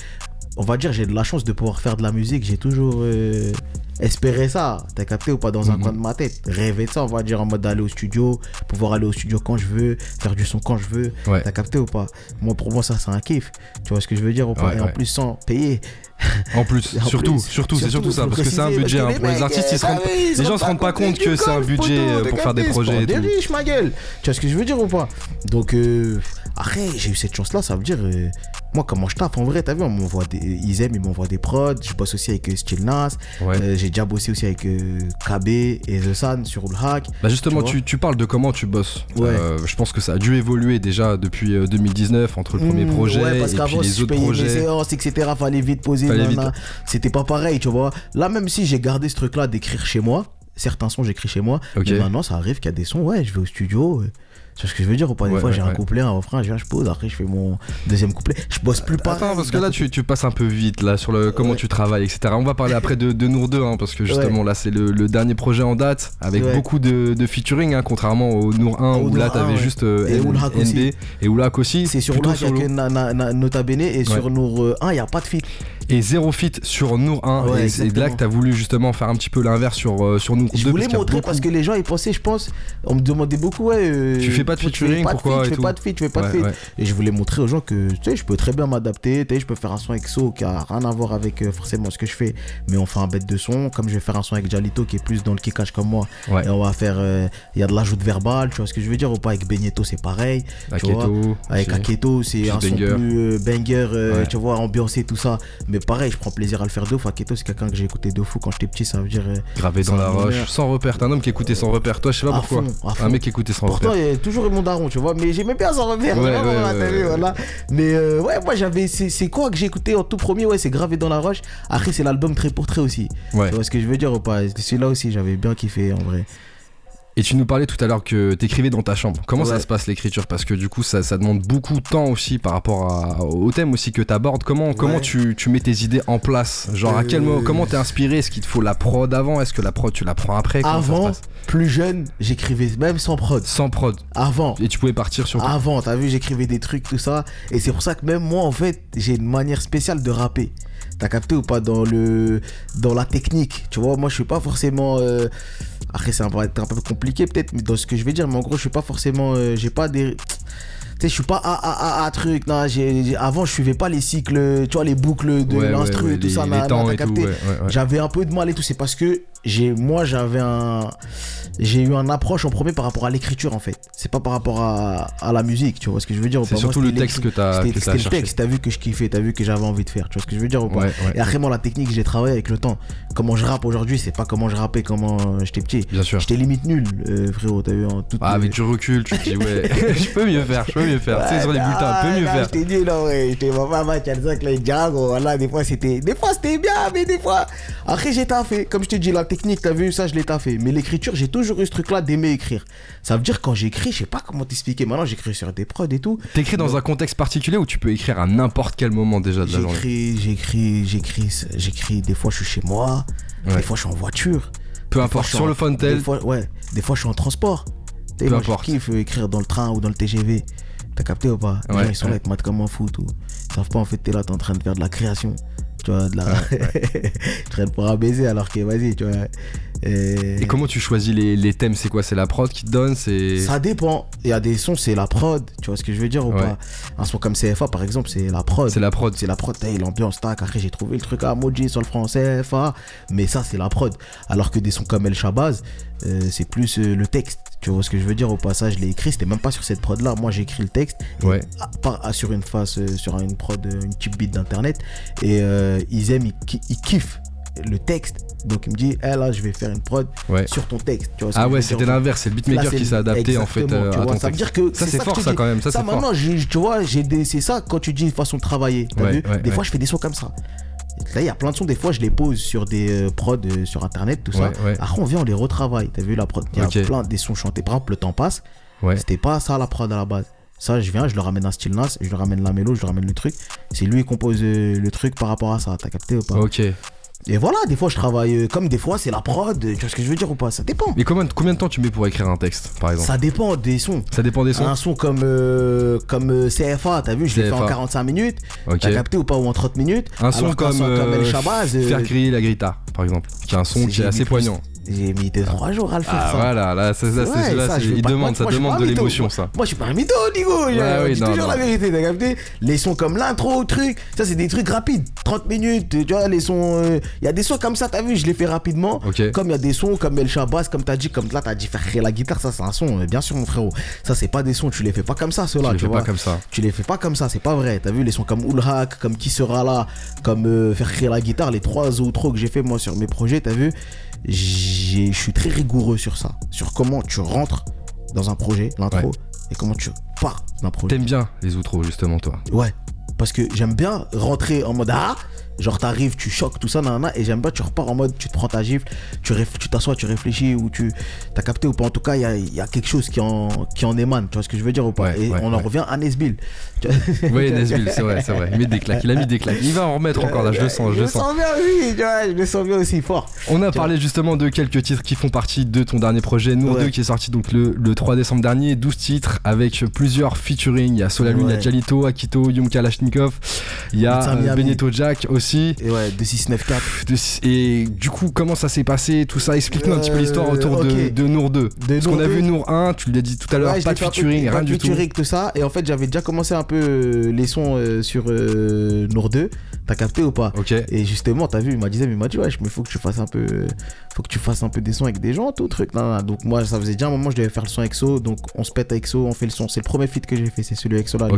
on va dire, j'ai de la chance de pouvoir faire de la musique. J'ai toujours euh, espéré ça. T'as capté ou pas dans un Mhm. coin de ma tête? Rêver de ça, on va dire, en mode d'aller au studio, pouvoir aller au studio quand je veux, faire du son quand je veux. Ouais. T'as capté ou pas? Moi, pour moi, ça, c'est un kiff. Tu vois ce que je veux dire ou pas? Ouais, Et en plus, sans payer. En plus, En surtout, plus, surtout, c'est surtout ça, parce que c'est un budget. hein. Pour les artistes, ils se rendent, ils les gens se rendent pas compte que c'est un budget euh, pour faire des projets et pour tout. des riches, ma gueule. Tu vois ce que je veux dire ou pas? Donc, euh, après, j'ai eu cette chance-là, ça veut dire, euh, moi, comment je tape en vrai, t'as vu, on m'envoie des. Ils aiment, ils m'envoient des prods. Je bosse aussi avec euh, Still Nas. Ouais. Euh, j'ai déjà bossé aussi avec euh, KB et The Sun sur le hack. Bah justement, tu tu, tu parles de comment tu bosses. Ouais. Euh, je pense que ça a dû évoluer déjà depuis euh, 2019 entre le premier Mmh, projet ouais, parce et puis si les je autres payais mes projets. séances, etc., fallait vite poser. C'était pas pareil, tu vois. Là, même si j'ai gardé ce truc-là d'écrire chez moi, certains sons, j'écris chez moi. Ok. Mais maintenant, ça arrive qu'il y a des sons, ouais, je vais au studio. euh, Tu vois ce que je veux dire ou pas? Des Ouais, fois, ouais, j'ai un couplet, un refrain, je viens, je pose, après, je fais mon deuxième couplet. Je bosse plus pareil. Attends, parce que là, tu, tu passes un peu vite là sur le comment Ouais. tu travailles, etc. On va parler après de, de Nour 2, hein, parce que justement là, c'est le, le dernier projet en date avec beaucoup de, de featuring, hein, contrairement au Nour 1 Au où là, Nour 1, t'avais juste euh, Et aussi. NB et Oulak aussi. C'est sur qu'il y a que Nota Bene et sur Nour 1, il n'y a pas de feat. Et zéro feat sur Nour 1. Ouais, et de là que t'as voulu justement faire un petit peu l'inverse sur, euh, sur Nour 2. Je voulais parce montrer beaucoup- parce que les gens ils pensaient, je pense, on me demandait beaucoup, ouais. euh, Tu fais pas de tu featuring, pourquoi et Tu fais pas de feat, tu fais pas de feat. Et je voulais montrer aux gens que, tu sais, je peux très bien m'adapter. Tu sais, je peux faire un son avec So qui a rien à voir avec euh, forcément ce que je fais. Mais on fait un bête de son. Comme je vais faire un son avec Jalito qui est plus dans le kickage comme moi. Et on va faire. Il y a de l'ajout verbal, tu vois ce que je veux dire ou pas? Avec Benito, c'est pareil. tu vois. Aketo, Avec. Aketo, c'est un son plus banger, tu vois, ambiancé, tout ça. Mais pareil, je prends plaisir à le faire de fou. Aketo, c'est quelqu'un que j'ai écouté de fou quand j'étais petit, ça veut dire. euh, Gravé dans la roche, sans repère. T'es un homme qui écoutait sans repère. Toi, je sais pas À pourquoi. fond, Un fond. mec qui écoutait sans Pourtant, repère. a toujours mon daron, tu vois, mais j'aimais bien son repère. Ouais, tu vois, ouais, voilà, ouais, t'as vu, ouais, voilà. Mais euh, ouais, moi j'avais. C'est quoi que j'ai écouté en tout premier? Ouais, c'est gravé dans la roche. Après, c'est l'album Très pour Très aussi. Tu vois ce que je veux dire ou pas? Celui-là aussi, j'avais bien kiffé en vrai. Et tu nous parlais tout à l'heure que t'écrivais dans ta chambre. Comment ça se passe l'écriture? Parce que du coup, ça, ça demande beaucoup de temps aussi par rapport à- au thème aussi que t'abordes. Comment, comment tu, tu mets tes idées en place? Genre à quel moment Comment t'es inspiré? Est-ce qu'il te faut la prod avant? Est-ce que la prod tu la prends après? Comment Avant, plus jeune, j'écrivais même sans prod. Sans prod. Avant. Et tu pouvais partir sur. Avant, t'as vu, j'écrivais des trucs, tout ça. Et c'est pour ça que même moi, en fait, j'ai une manière spéciale de rapper. T'as capté ou pas dans le dans la technique? Tu vois, moi, je suis pas forcément. euh, Après, ça va être un peu compliqué peut-être, mais dans ce que je vais dire, mais en gros, je suis pas forcément. euh, J'ai pas des. Tu sais, je suis pas à, à, à, truc. Non, avant, je suivais pas les cycles, tu vois, les boucles de Ouais, l'instru ouais, et tout les- ça. J'avais un peu de mal et tout. C'est parce que j'ai, moi, j'avais un, j'ai eu un approche en premier par rapport à l'écriture en fait. C'est pas par rapport à, à la musique, tu vois ce que je veux dire C'est pas Moi, surtout le texte que t'as C'était le texte. T'as vu que je kiffais, t'as vu que j'avais envie de faire. Tu vois ce que je veux dire ou pas Ouais, ouais. Et après moi, la technique, j'ai travaillé avec le temps. Comment je rappe aujourd'hui, c'est pas comment je rappais comment euh, j'étais petit. Bien sûr. J'étais limite nul, euh, frérot. T'as vu en toute. Ah, avec du recul, tu te dis, ouais, je peux mieux faire, je peux mieux faire. tu sais, sur les bulletins, je peux mieux faire. J'étais nul, là, ouais. J'étais vraiment match à ça que les gros. Voilà, des fois c'était. Des fois c'était bien, mais des fois. Après, j'ai taffé. Comme je te dis, la technique, t'as vu, ça, je l'ai taffé. Mais l'écriture, j'ai toujours eu ce truc-là d'aimer écrire. Ça veut dire quand j'écris, je sais pas comment t'expliquer. Maintenant, j'écris sur des prods et tout. T'écris dans un contexte particulier où tu peux écrire à n'importe quel moment déjà de la journée. J'écris, j'écris, j'écris, j'écris. Des fois, je suis chez moi. Ouais. Des fois, je suis en voiture. Peu importe, sur en- le Fontel, Des fois, ouais. Des fois, je suis en transport. Peu moi, importe. Je kiffe euh, écrire dans le train ou dans le TGV. T'as capté ou pas? Les Ouais, gens, ils sont ouais. là, ils te matent comme un fou, tout. Ils savent pas, en fait, t'es là, t'es en train de faire de la création. Tu vois, de la. tu traînes pour un baiser alors que vas-y, tu vois. Et- Et comment tu choisis les, les thèmes? C'est quoi? C'est la prod qui te donne? Ça dépend. Il y a des sons, c'est la prod. Tu vois ce que je veux dire ou Ouais. pas? Un son comme CFA, par exemple, c'est la prod. C'est la prod. C'est la prod, l'ambiance, tac. Après, j'ai trouvé le truc à Moji sur le français, FA. Mais ça, c'est la prod. Alors que des sons comme El Shabazz, euh, c'est plus euh, le texte. Tu vois ce que je veux dire Au passage, je l'ai écrit. C'était même pas sur cette prod là. Moi, j'ai écrit le texte. Ouais. ah, ah, sur une face, euh, sur une prod, euh, une type beat d'internet. Et euh, ils aiment, ils, ils kiffent le texte. Donc, il me dit, eh là, je vais faire une prod Ouais. sur ton texte. Tu vois ce Ah ouais, c'était l'inverse, c'est le beatmaker qui s'est adapté en fait euh, tu à vois, ton ça veut dire que Ça c'est fort ça dis. quand même, ça c'est fort. tu vois, j'ai c'est ça quand tu dis façon de travailler. T'as Ouais, vu? ouais, Des fois, je fais des sons comme ça. Là, il y a plein de sons, des fois, je les pose sur des euh, prods euh, sur internet, tout ça. Ouais, ouais. Après, on vient, on les retravaille. T'as vu la prod? Il y a plein des sons chantés. Par exemple, le temps passe. Ouais. C'était pas ça la prod à la base. Ça, je viens, je le ramène un style Nas, je lui ramène la mélo, je lui ramène le truc. C'est lui qui compose euh, le truc par rapport à ça. T'as capté ou pas? Ok. Et voilà, des fois, je travaille euh, comme des fois, c'est la prod. Tu vois ce que je veux dire ou pas? Ça dépend. Mais combien, combien de temps tu mets pour écrire un texte, par exemple? Ça dépend des sons. Ça dépend des sons Un son comme, euh, comme euh, CFA, t'as vu, je l'ai fait en CFA. 45 minutes. T'as capté ou pas Ou en 30 minutes. Un son comme, son comme El euh, Shabazz, euh, Faire la grita, par exemple. Qui est un son qui est assez plus- poignant. J'ai mis 2-3 jours à le faire Ah ça. voilà, là, ça, ça, c'est- Ouais, là, je il pas- demande, moi, ça moi, je demande de l'émotion, ça. Moi, je suis pas un mytho, Nigo. je Ouais, oui, dis non, toujours non. la vérité, t'as capté? Les sons comme l'intro, truc, ça, c'est des trucs rapides. 30 minutes, tu vois, les sons. Il y a des sons comme ça, t'as vu, je les fais rapidement. Comme il y a des sons comme El Shabazz, comme t'as dit, comme là, t'as dit faire créer la guitare, ça, c'est un son. euh, Bien sûr, mon frérot. Ça, c'est pas des sons, tu les fais pas comme ça, ceux-là. Tu les tu fais vois. pas comme ça. Tu les fais pas comme ça, c'est pas vrai. T'as vu les sons comme Oulhak, comme Qui sera là, comme euh, faire créer la guitare, les trois outros que j'ai fait moi sur mes projets, t'as vu? Je suis très rigoureux sur ça, sur comment tu rentres dans un projet, l'intro, Ouais. et comment tu pars d'un projet. T'aimes bien les outros, justement, toi. Ouais, parce que j'aime bien rentrer en mode ah, genre t'arrives, tu choques, tout ça, nanana, et j'aime bien, tu repars en mode, tu te prends ta gifle, tu réf- tu t'assois, tu réfléchis, ou tu t'as capté ou pas. En tout cas, il y a, y a quelque chose qui en, qui en émane, tu vois ce que je veux dire ou pas. Ouais, et ouais, on en ouais. revient à Nesbill. Oui, Nesbill, c'est vrai, c'est vrai. Il met des claques, il a mis des claques. Il va en remettre encore là, je le sens, je le sens. bien vois, je le sens bien aussi fort. On a parlé justement de quelques titres qui font partie de ton dernier projet, Nour Ouais. 2, qui est sorti donc le, le 3 décembre dernier. 12 titres avec plusieurs featuring. Il y a Solalune, il y a. Jalito, Akito, Yum Kalashnikov. Il y a. Benito Jack aussi. Et ouais, 2694. De- et du coup, comment ça s'est passé Tout ça, explique-nous un petit peu Euh, l'histoire autour de, de Nour 2. Parce qu'on a 2. vu Nour 1, tu l'as dit tout à l'heure, Ouais, pas de featuring, pas rien de du tout. tout ça. Et en fait, j'avais déjà commencé un peu euh, les sons euh, sur euh, Nour 2. T'as capté ou pas? Ok. Et justement, t'as vu, il m'a dit, mais il m'a dit, ouais, mais faut que tu fasses un peu, faut que tu fasses un peu des sons avec des gens, tout truc. Donc moi, ça faisait déjà un moment, je devais faire le son EXO. Donc on se pète EXO, on fait le son. C'est le premier feat que j'ai fait, c'est celui avec EXO là.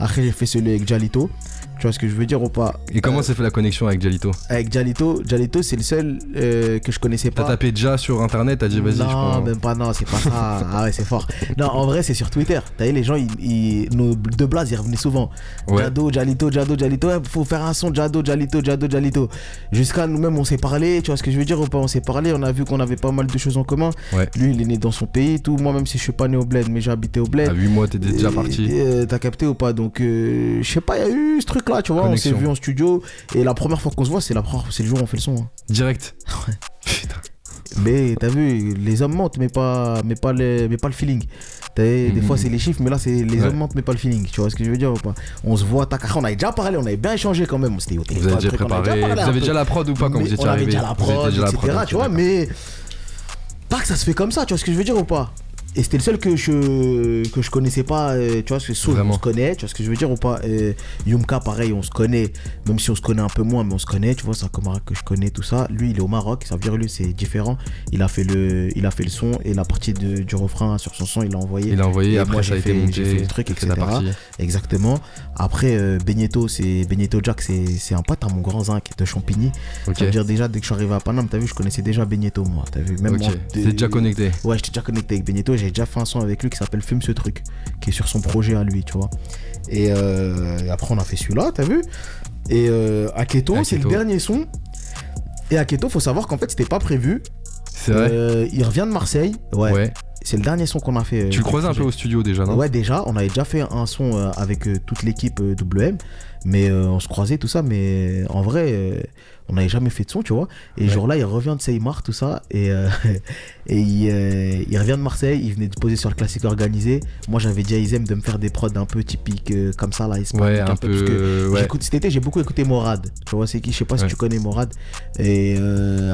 Après, j'ai fait celui avec Jalito. Tu vois ce que je veux dire ou pas? Et comment Euh, s'est fait la connexion avec Jalito? Avec Jalito, Jalito, c'est le seul euh, que je connaissais T'as pas. tapé déjà sur internet, t'as dit vas-y, je non, prends. même pas, non, c'est pas ça. ah ouais, c'est fort. Non, en vrai, c'est sur Twitter. T'as vu, les gens, ils, ils- nos deux blazes, ils revenaient souvent. Ouais. Jado, Jalito, Jado, Jalito. Ouais, faut faire un son, Jado, Jalito, Jado, Jalito. Jusqu'à nous-mêmes, on s'est parlé. Tu vois ce que je veux dire ou pas On s'est parlé, on a vu qu'on avait pas mal de choses en commun. Ouais. Lui, il est né dans son pays, et tout. Moi, même si je suis pas né au bled, mais j'ai habité au bled. À 8 mois, t'étais déjà parti. euh, T'as capté ou pas? Donc, euh, je sais pas, il y a eu ce truc-là, tu vois. On s'est vu en studio. Et la première fois qu'on se voit, c'est la première- c'est le jour où on fait le son. hein. Direct. Ouais. Putain. Mais t'as vu, les hommes mentent, mais pas, mais pas, le, mais pas le feeling. Des fois, c'est les chiffres, mais là, c'est les Ouais. hommes mentent, mais pas le feeling. Tu vois ce que je veux dire ou pas? On se voit, tac, on avait déjà parlé, on avait bien échangé quand même. C'était au Vous téléphone. avez déjà on préparé. parlé Vous avez déjà la prod ou pas quand Mais vous étiez on avait arrivé déjà la Vous prod, déjà la etc. prod, tu vois, mais pas que ça se fait comme ça, tu vois ce que je veux dire ou pas? Et c'était le seul que je que je connaissais pas, euh, tu vois, parce que Soul, on se connaît, tu vois ce que je veux dire ou pas Euh, Yumka, pareil, on se connaît, même si on se connaît un peu moins, mais on se connaît, tu vois, c'est un camarade que je connais, tout ça. Lui, il est au Maroc, ça veut dire lui, c'est différent. Il a fait le, il a fait le son et la partie de- du refrain sur son son, il l'a envoyé. Il a envoyé, Et après moi, ça a j'ai été fait- monté. fait le truc, la etc. Exactement. Après, euh, Benito, c'est Benito Jack, c'est c'est un pote à mon grand zinc de Champigny. Ok. Ça veut dire déjà, dès que je suis arrivé à Paname, t'as vu, je connaissais déjà Benito, moi. T'as vu, même Ok. moi. T'es déjà connecté. Ouais, j'étais déjà connecté avec Benito. J'ai déjà fait un son avec lui qui s'appelle Fume ce truc, qui est sur son projet à lui, tu vois. Et, euh, et après, on a fait celui-là, t'as vu? Et euh, Aketo, c'est le dernier son. Et Aketo, faut savoir qu'en fait, c'était pas prévu. C'est vrai? Euh, il revient de Marseille. Ouais. Ouais. C'est le dernier son qu'on a fait. euh, Tu le croisais un peu au studio déjà, non? Ouais, déjà, on avait déjà fait un son avec toute l'équipe WM, mais on se croisait, tout ça, mais en vrai, on n'avait jamais fait de son, tu vois. Et Ouais. ce jour-là, il revient de Seymar, tout ça, et, euh, et il, euh, il revient de Marseille, il venait de poser sur le classique organisé. Moi, j'avais dit à Isem de me faire des prods un peu typiques, euh, comme ça, là, Ouais, un que peu. Ouais. J'écoute, cet été, j'ai beaucoup écouté Morad. Tu vois, c'est qui Je sais pas si tu connais Morad. Et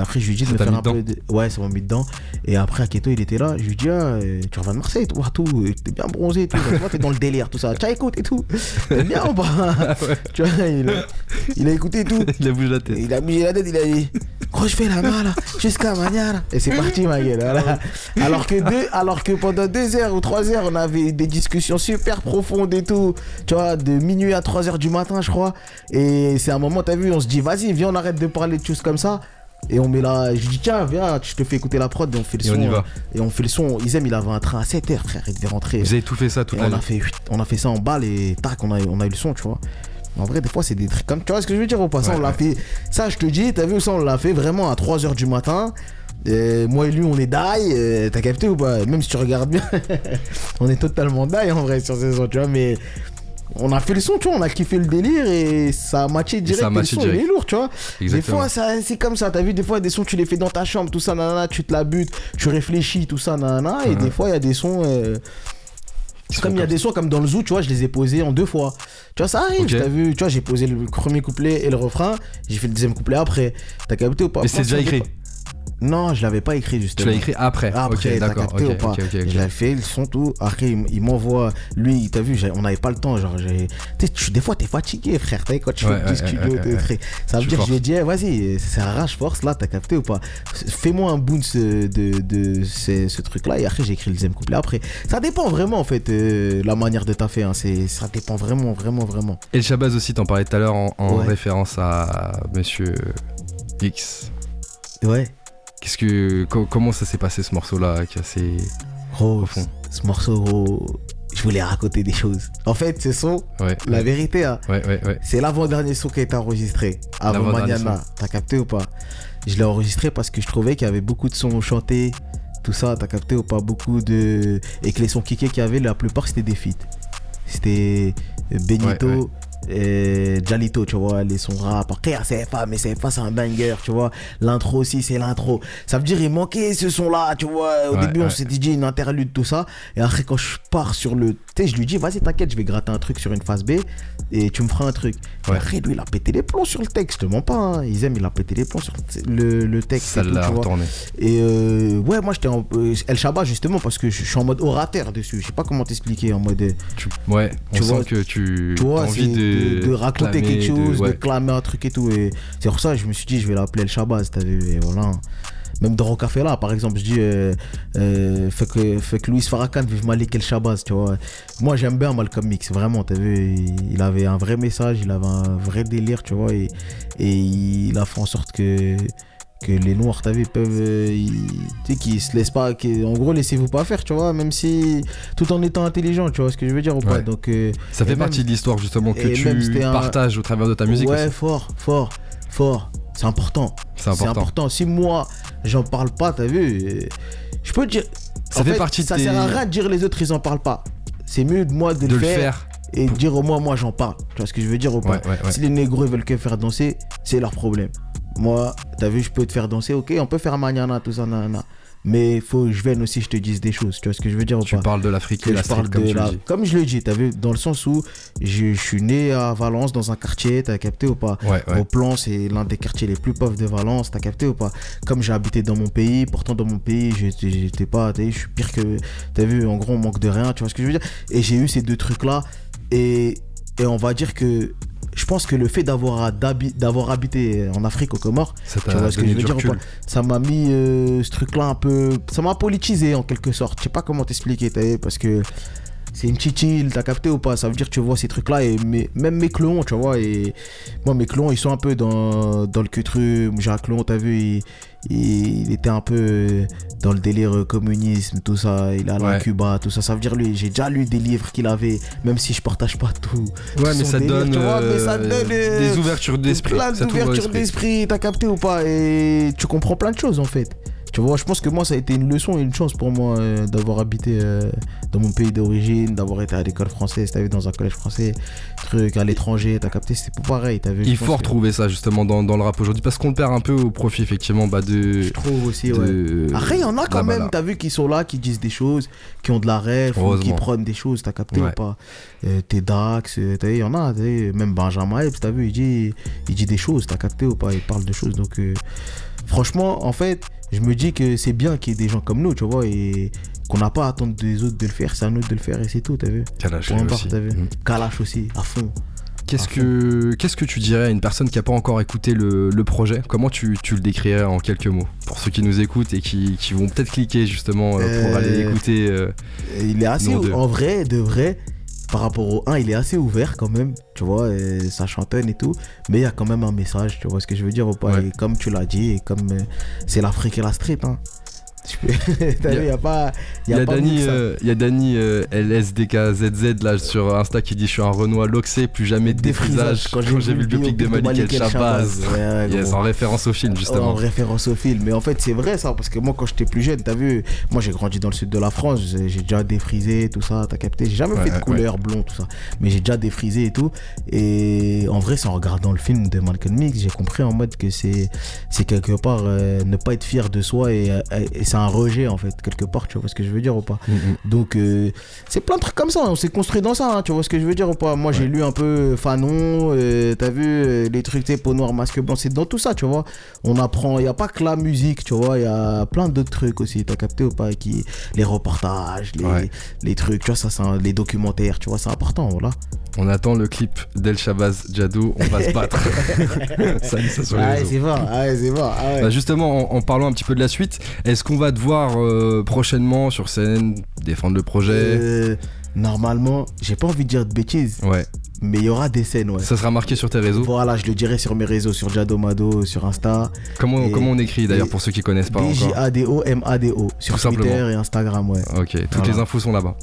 après, je lui ai dit de me faire un peu. de- Ouais, ça m'a mis dedans. Et après, Aketo, il était là. Je lui ai dit, ah, tu reviens de Marseille, toi, tout. T'es bien bronzé, tout. Tu vois, t'es dans le délire, tout ça. Tiens, écoute et tout. T'es bien ou pas? Tu vois, il a, il a écouté tout. Il a bougé la tête. Il a bougé la tête, il a dit Gros, je fais la main là, jusqu'à mañana. Et c'est parti, ma gueule. voilà. Alors, que deux, alors que pendant deux heures ou trois heures, on avait des discussions super profondes et tout. Tu vois, de minuit à 3 heures du matin, je crois. Et c'est un moment, t'as vu, on se dit Vas-y, viens, on arrête de parler de choses comme ça. Et on met là, je dis tiens, viens, je te fais écouter la prod et on fait le Et son. on y va. euh, Et on fait le son. Isem, il avait un train à 7 heures, frère, il devait rentrer. Vous avez tout fait ça toute Et la on a, fait, on a fait ça en balle et tac, on a, on a eu le son, tu vois. En vrai, des fois, c'est des trucs comme. Tu vois ce que je veux dire ou pas? Ça, Ouais, on l'a ouais. fait. Ça, je te dis, t'as vu, ça, on l'a fait vraiment à 3h du matin. Euh, moi et lui, on est die, euh, t'as capté ou pas? Même si tu regardes bien, on est totalement die en vrai sur ces sons, tu vois, mais on a fait le son, tu vois, on a kiffé le délire et ça a matché direct. ça a et matché le son, il est lourd, tu vois. Exactement. Des fois, c'est comme ça, t'as vu, des fois, des sons, tu les fais dans ta chambre, tout ça, nanana, tu te la butes, tu réfléchis, tout ça, nanana, et des fois, il y a des sons. euh, Sont comme il y a des sons comme dans le zoo, tu vois, je les ai posés en deux fois. Tu vois, ça arrive, t'as vu, tu vois, j'ai posé le premier couplet et le refrain, j'ai fait le deuxième couplet après. T'as capté ou pas? Mais c'est déjà écrit. Non, je l'avais pas écrit Tu justement. l'as écrit après. Après, ok, t'as d'accord. capté Ok, ou pas ok, ok, ok. Je l'avais fait, le son, tout. Après, il, m'envoie. Lui, t'as vu, on n'avait pas le temps. Genre. Tu tu- des fois, t'es fatigué, frère. T'as quand tu Ouais, fais ouais, du studio, ouais, très- Ça veut Tu dire je lui dit, eh, vas-y, c'est un rage force là, t'as capté ou pas? Fais-moi un bounce de, de ce, ce truc-là. Et après, j'ai écrit le deuxième couplet. Après, ça dépend vraiment, en fait, euh, la manière de taffer. Hein. C'est- Ça dépend vraiment, vraiment, vraiment. Et le Shabazz aussi, t'en parlais tout à l'heure en, en référence à Monsieur X. Ouais. Qu'est-ce que, co- comment ça s'est passé ce morceau-là qui est assez Gros, au fond? ce morceau, je voulais raconter des choses. En fait, ce son, Ouais. la vérité, hein, Ouais. C'est l'avant-dernier son qui a été enregistré. Avant Maniana. T'as capté ou pas? Je l'ai enregistré parce que je trouvais qu'il y avait beaucoup de sons chantés. Tout ça, t'as capté ou pas? Beaucoup de. Et que les sons kickés qu'il y avait, la plupart c'était des feats. C'était Benito. Et Jalito, tu vois, les sons rap. Après, à CFA, mais CFA, c'est un banger, tu vois. L'intro aussi, c'est l'intro. Ça veut dire, il manquait ce son-là, tu vois. Au Ouais, début, on s'est dit une interlude, tout ça. Et après, quand je pars sur le. Tu sais, je lui dis, vas-y, t'inquiète, je vais gratter un truc sur une phase B et tu me feras un truc. Ouais. après, lui, il a pété les plombs sur le texte, je te mens pas. Hein. Ils aiment, il a pété les plombs sur le, le texte. Ça l'a tu vois. retourné. Et euh, ouais, moi, j'étais en. euh, El Shabbat, justement, parce que je, suis en mode orateur dessus. Je sais pas comment t'expliquer, en mode. euh, Tu- ouais, on Tu sent vois- que tu, tu vois, as c'est envie de, de, de raconter quelque chose, de, ouais. clamer un truc et tout. Et c'est pour ça que je me suis dit, je vais l'appeler El Shabazz, t'as vu, et voilà. Même dans Café là, par exemple, je dis, euh, euh, fait, que, fait que Louis Farrakhan vive Malik El Shabazz, tu vois. Moi, j'aime bien Malcolm X, vraiment, t'as vu, il, il avait un vrai message, il avait un vrai délire, tu vois, et, et il a fait en sorte que que les noirs t'as vu peuvent euh, tu sais qu'ils se laissent pas qu'ils- en gros laissez-vous pas faire tu vois même si tout en étant intelligent tu vois ce que je veux dire ou pas Ouais. donc euh, Ça fait partie de l'histoire justement que tu un- partages au travers de ta musique ouais aussi. fort fort fort c'est important C'est important. si moi j'en parle pas t'as vu euh, je peux dire Ça en fait partie de ça tes- sert à rien de dire les autres ils en parlent pas c'est mieux de moi de, De le faire, faire. et de dire au moins moi j'en parle tu vois ce que je veux dire ou pas? Ouais, ouais, ouais. si les négros ils veulent que faire danser c'est leur problème moi t'as vu je peux te faire danser ok on peut faire maniana tout ça nanana mais il faut que je vienne aussi je te dise des choses tu vois ce que je veux dire ou Tu pas? parles de l'Afrique que et la je street comme de tu la- le dis. Comme je le dis, t'as vu, dans le sens où je, je suis né à Valence, dans un quartier, t'as capté ou pas? Ouais, ouais. Au plan, c'est l'un des quartiers les plus pauvres de Valence, t'as capté ou pas? Comme j'ai habité dans mon pays, pourtant dans mon pays, j'étais j'étais pas, t'as vu, je suis pire que. T'as vu, en gros, on manque de rien, tu vois ce que je veux dire? Et j'ai eu ces deux trucs-là, et, et on va dire que. Je pense que le fait d'avoir habité en Afrique, aux Comores, Ça tu vois ce que je veux dire recul. Ça m'a mis euh, ce truc-là un peu. Ça m'a politisé en quelque sorte. Je sais pas comment t'expliquer, parce que c'est une petite île, t'as capté ou pas? Ça veut dire que tu vois ces trucs-là, et mes- même mes clones, tu vois, et moi, mes clones, ils sont un peu dans, dans le cutru. Jacques Clon, t'as vu, il, il- il était un peu dans le délire euh, communisme, tout ça. Il allait à Ouais. Cuba, tout ça. Ça veut dire, lui, j'ai déjà lu des livres qu'il avait, même si je partage pas tout. Ouais, mais ça délire, donne, mais ça euh, donne, euh, des ouvertures d'esprit. Plein Ça t'ouvre d'ouverture l'esprit. d'esprit, t'as capté ou pas? Et tu comprends plein de choses en fait. Tu vois, je pense que moi ça a été une leçon et une chance pour moi euh, d'avoir habité euh, dans mon pays d'origine, d'avoir été à l'école française, t'as vu dans un collège français, truc à l'étranger, t'as capté, c'est pas pareil, t'as vu. Il faut que- retrouver ça justement dans, dans le rap aujourd'hui parce qu'on le perd un peu au profit effectivement bah, de. Je trouve aussi, ouais. Après, il y en a quand même, t'as vu, qui sont là, qui disent des choses, qui ont de la rêve, qui prennent des choses, t'as capté Ouais. ou pas euh, T'es Dax, euh, t'as vu, il y en a, t'as vu, même Benjamin Epps, t'as vu, il dit, il dit des choses, t'as capté ou pas Il parle de choses, donc franchement, en fait, je me dis que c'est bien qu'il y ait des gens comme nous, tu vois, et qu'on n'a pas à attendre des autres de le faire, c'est à nous de le faire, et c'est tout, t'as vu Kalash, aussi. t'as vu Mm. Kalash aussi, à fond. Qu'est-ce que, qu'est-ce que tu dirais à une personne qui n'a pas encore écouté le, le projet? Comment tu, tu le décrirais en quelques mots? Pour ceux qui nous écoutent et qui, qui vont peut-être cliquer justement euh, pour Euh, aller écouter. euh, Il est assez, en vrai, de vrai, par rapport au 1, il est assez ouvert quand même, tu vois, et ça chantonne et tout, mais il y a quand même un message, tu vois ce que je veux dire ou pas Ouais. Et comme tu l'as dit, et comme euh, c'est l'Afrique et la street, hein. T'as Y a- vu, y a pas. Il y a Dani, euh, y a Dani euh, LSDKZZ là sur Insta qui dit je suis un Renoir loxé, plus jamais de défrisage. Quand j'ai vu le biopic de Malik El Shabazz. Ouais, ouais, Yes, en référence au film En justement. référence au film. Mais en fait, c'est vrai ça, parce que moi, quand j'étais plus jeune, t'as vu, moi j'ai grandi dans le sud de la France, j'ai déjà défrisé, tout ça, t'as capté. J'ai jamais Ouais, fait de ouais, couleur, blond, tout ça. Mais j'ai déjà défrisé et tout. Et en vrai, c'est en regardant le film de Malcolm X, j'ai compris en mode que c'est c'est quelque part euh, ne pas être fier de soi et, et c'est un rejet en fait, quelque part, tu vois ce que je veux dire ou pas. Mm, mm. Donc, euh, c'est plein de trucs comme ça. On s'est construit dans ça, hein, tu vois ce que je veux dire ou pas. Moi, j'ai lu un peu Fanon, euh, t'as vu euh, les trucs, sais, peau noire, masque blanc, c'est dans tout ça, tu vois. On apprend, il n'y a pas que la musique, tu vois, il y a plein d'autres trucs aussi, t'as capté ou pas qui, Les reportages, les, Ouais. les trucs, tu vois, ça, un- les documentaires, tu vois, c'est important, voilà. On attend le clip d'El Shabazz Jadou, on va se battre. Salut ça sur les Ah c'est fort, ah c'est ah ouais. Bah justement, en, en parlant un petit peu de la suite, est-ce qu'on va te voir euh, prochainement sur scène défendre le projet? Euh, normalement, j'ai pas envie de dire de bêtises, Ouais, mais il y aura des scènes, ouais. ça sera marqué sur tes réseaux? Voilà, je le dirai sur mes réseaux, sur Jadomado, sur Insta. Comment, Et- comment on écrit d'ailleurs pour ceux qui connaissent pas encore? D-J-A-D-O-M-A-D-O sur Tout Twitter simplement. et Instagram, ouais. Ok, toutes Voilà. les infos sont là-bas.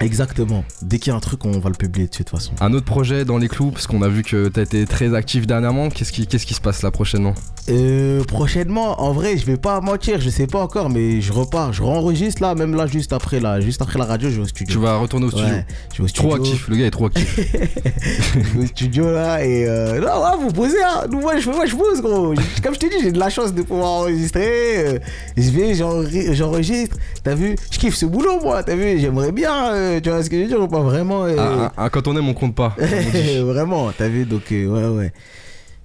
Exactement. Dès qu'il y a un truc, on va le publier dessus de toute façon. Un autre projet dans les clous, parce qu'on a vu que t'as été très actif dernièrement. Qu'est-ce qui, qu'est-ce qui se passe là prochainement? Euh, prochainement, en vrai, je vais pas mentir, je sais pas encore, mais je repars, je enregistre là, même là, juste après là, juste après la radio, je vais au studio. Tu vas retourner au studio. Ouais, je vais au studio. Trop actif, le gars est trop actif. je vais au studio là et euh, non, ouais, vous posez, hein. Nous, moi, je, moi, je pose, gros. Comme je t'ai dit, j'ai de la chance de pouvoir enregistrer. euh, je vais, j'enre- j'enregistre. T'as vu, je kiffe ce boulot, moi. T'as vu, j'aimerais bien, euh, tu vois ce que je veux dire ou pas vraiment. euh, Ah, ah, ah, quand on aime, on compte pas. vraiment, t'as vu, donc euh, ouais, ouais.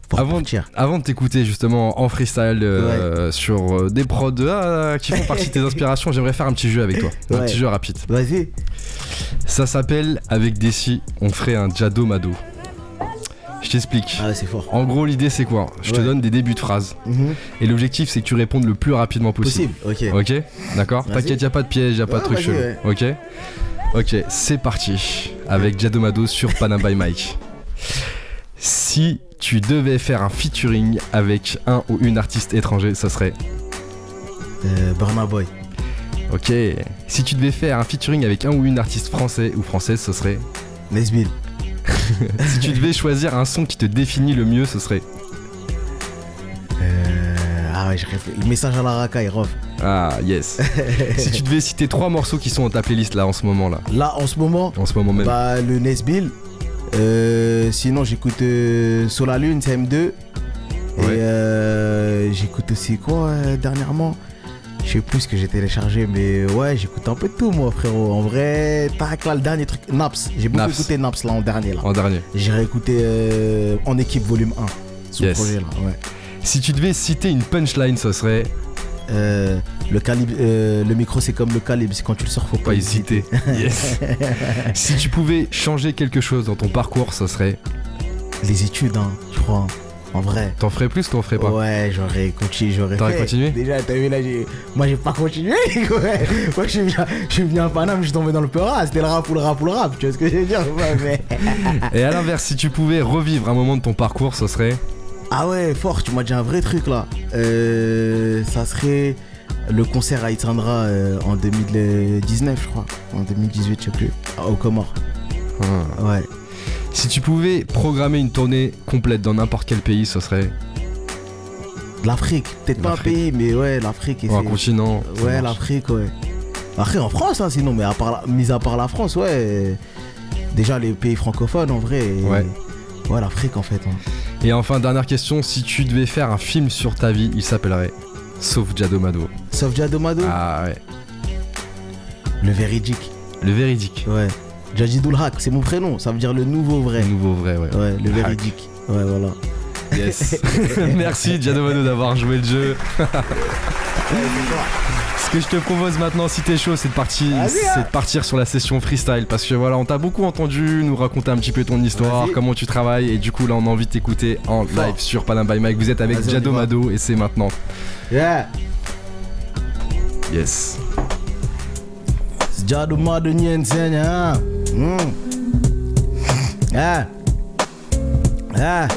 Pour Avant, partir. avant de t'écouter justement en freestyle euh, sur euh, des prods ah, qui font partie de tes inspirations, j'aimerais faire un petit jeu avec toi. Un petit jeu rapide. Vas-y. Ça s'appelle Avec Desi, on ferait un Jado Mado. Je t'explique. Ah, c'est fort. En gros, l'idée c'est quoi? Je te donne des débuts de phrases. Mhm. Et l'objectif c'est que tu répondes le plus rapidement possible. Possible, ok. Ok? D'accord? T'inquiète, y a pas de piège, y a pas de truc chelou. Ok? Ok, c'est parti. Avec Jadomado sur Panam by Mike. Si tu devais faire un featuring avec un ou une artiste étranger, ça serait. Euh, Burna Boy. Ok. Si tu devais faire un featuring avec un ou une artiste français ou française, ce serait. Nesbill. si tu devais choisir un son qui te définit le mieux, ce serait. Ah je. Le message à la racaille, Rof. Ah, yes. si tu devais citer trois morceaux qui sont dans ta playlist là en ce moment là, Là, en ce moment, en ce moment même. bah, le Nesbill. Euh, sinon, j'écoute euh, Sur la Lune, CM2. Et Ouais. euh, j'écoute aussi quoi euh, dernièrement? Je sais plus ce que j'ai téléchargé, mais ouais, j'écoute un peu de tout, moi, frérot. En vrai, tac, là, le dernier truc, Naps. J'ai beaucoup Naps. écouté Naps, là, en dernier, là. En dernier. J'ai réécouté euh, En équipe volume 1. Son Yes. projet, là, ouais. Si tu devais citer une punchline, ce serait. Euh, le calibre, euh, le micro c'est comme le calibre, c'est quand tu le sors faut pas, Pas hésiter. Yes. si tu pouvais changer quelque chose dans ton parcours, ça serait. Les études, hein, je crois. En vrai. T'en ferais plus ou t'en ferais pas Ouais, j'aurais continué, j'aurais T'aurais continué Déjà, t'as vu là, j'ai... moi j'ai pas continué. ouais. Moi je suis venu, je suis venu à Paname, je suis tombé dans le peura, c'était le rap ou le rap ou le rap, tu vois ce que je veux dire ouais, mais... Et à l'inverse, si tu pouvais revivre un moment de ton parcours, ça serait. Ah ouais, fort, tu m'as dit un vrai truc là. Euh, ça serait le concert à Itzandra euh, en 2019, je crois. En 2018, je sais plus. Au Comores. Ah. Ouais. Si tu pouvais programmer une tournée complète dans n'importe quel pays, ce serait. L'Afrique, peut-être pas un pays, mais ouais, l'Afrique. Ou un continent. Ouais, l'Afrique, ouais. Après, en France, hein, sinon, mais à part la- mis à part la France, ouais. Déjà, les pays francophones, en vrai. et- Ouais. Ouais, l'Afrique, en fait. hein. Et enfin, dernière question, si tu devais faire un film sur ta vie, il s'appellerait Sauf Jadomado. Sauf Jadomado, Ah ouais. le véridique. Le véridique. Ouais. Jadidul Haq, c'est mon prénom, ça veut dire le nouveau vrai. Le nouveau vrai, ouais. Ouais, le véridique. Ouais, voilà. Yes. Merci Jadomado d'avoir joué le jeu. Ce que je te propose maintenant, si t'es chaud, c'est de, partir, hein. c'est de partir sur la session freestyle. Parce que voilà, on t'a beaucoup entendu nous raconter un petit peu ton histoire, Vas-y. comment tu travailles. Et du coup, là, on a envie de t'écouter en Fort. live sur Panam by Mike. Vous êtes avec Vas-y. Jadomado et c'est maintenant. Yeah. Yes. Jadomado Niensenya. Mm. Ah. Ah.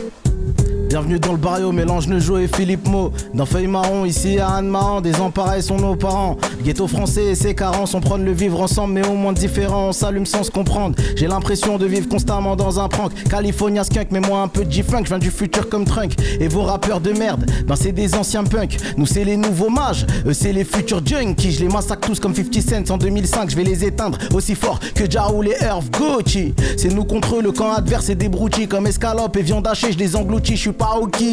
Bienvenue dans le barrio, mélange Nejo et Philippe Mo. Dans Feuille Marron, ici à Anne Marran, désemparés sont nos parents. Ghetto français et ses carences, on prend le vivre ensemble, mais au moins différent, on s'allume sans se comprendre. J'ai l'impression de vivre constamment dans un prank. California skunk, mais moi un peu G-Funk, je viens du futur comme Trunk. Et vos rappeurs de merde, ben c'est des anciens punks. Nous c'est les nouveaux mages, c'est les futurs junkies. Je les massacre tous comme 50 Cent en 2005, je vais les éteindre aussi fort que Ja ou les Herve Gucci. C'est nous contre eux, le camp adverse c'est des comme escalope et viande hachée, je les engloutis, je suis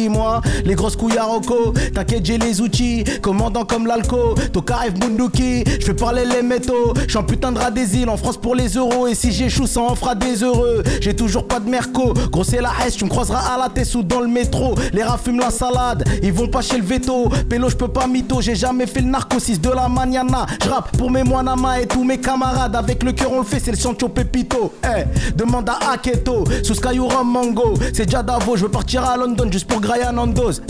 moi. Les grosses couilles à Rocco, t'inquiète j'ai les outils, commandant comme l'alco, Tokarev Bunduki, je fais parler les métaux, je putain de rat des îles en France pour les euros et si j'échoue ça en fera des heureux. J'ai toujours pas de merco, gros c'est la S, tu me croiseras à la tête ou dans le métro. Les rats fument la salade, ils vont pas chez le veto. Pélo, je peux pas mytho, j'ai jamais fait le narco 6 de la maniana. Je pour mes moinama et tous mes camarades. Avec le cœur on le fait, c'est le Sancho Pepito. Eh, demande à Aketo, sous Skyura Mango. C'est déjà Davo, je veux partir à Juste pour Graya Nandos.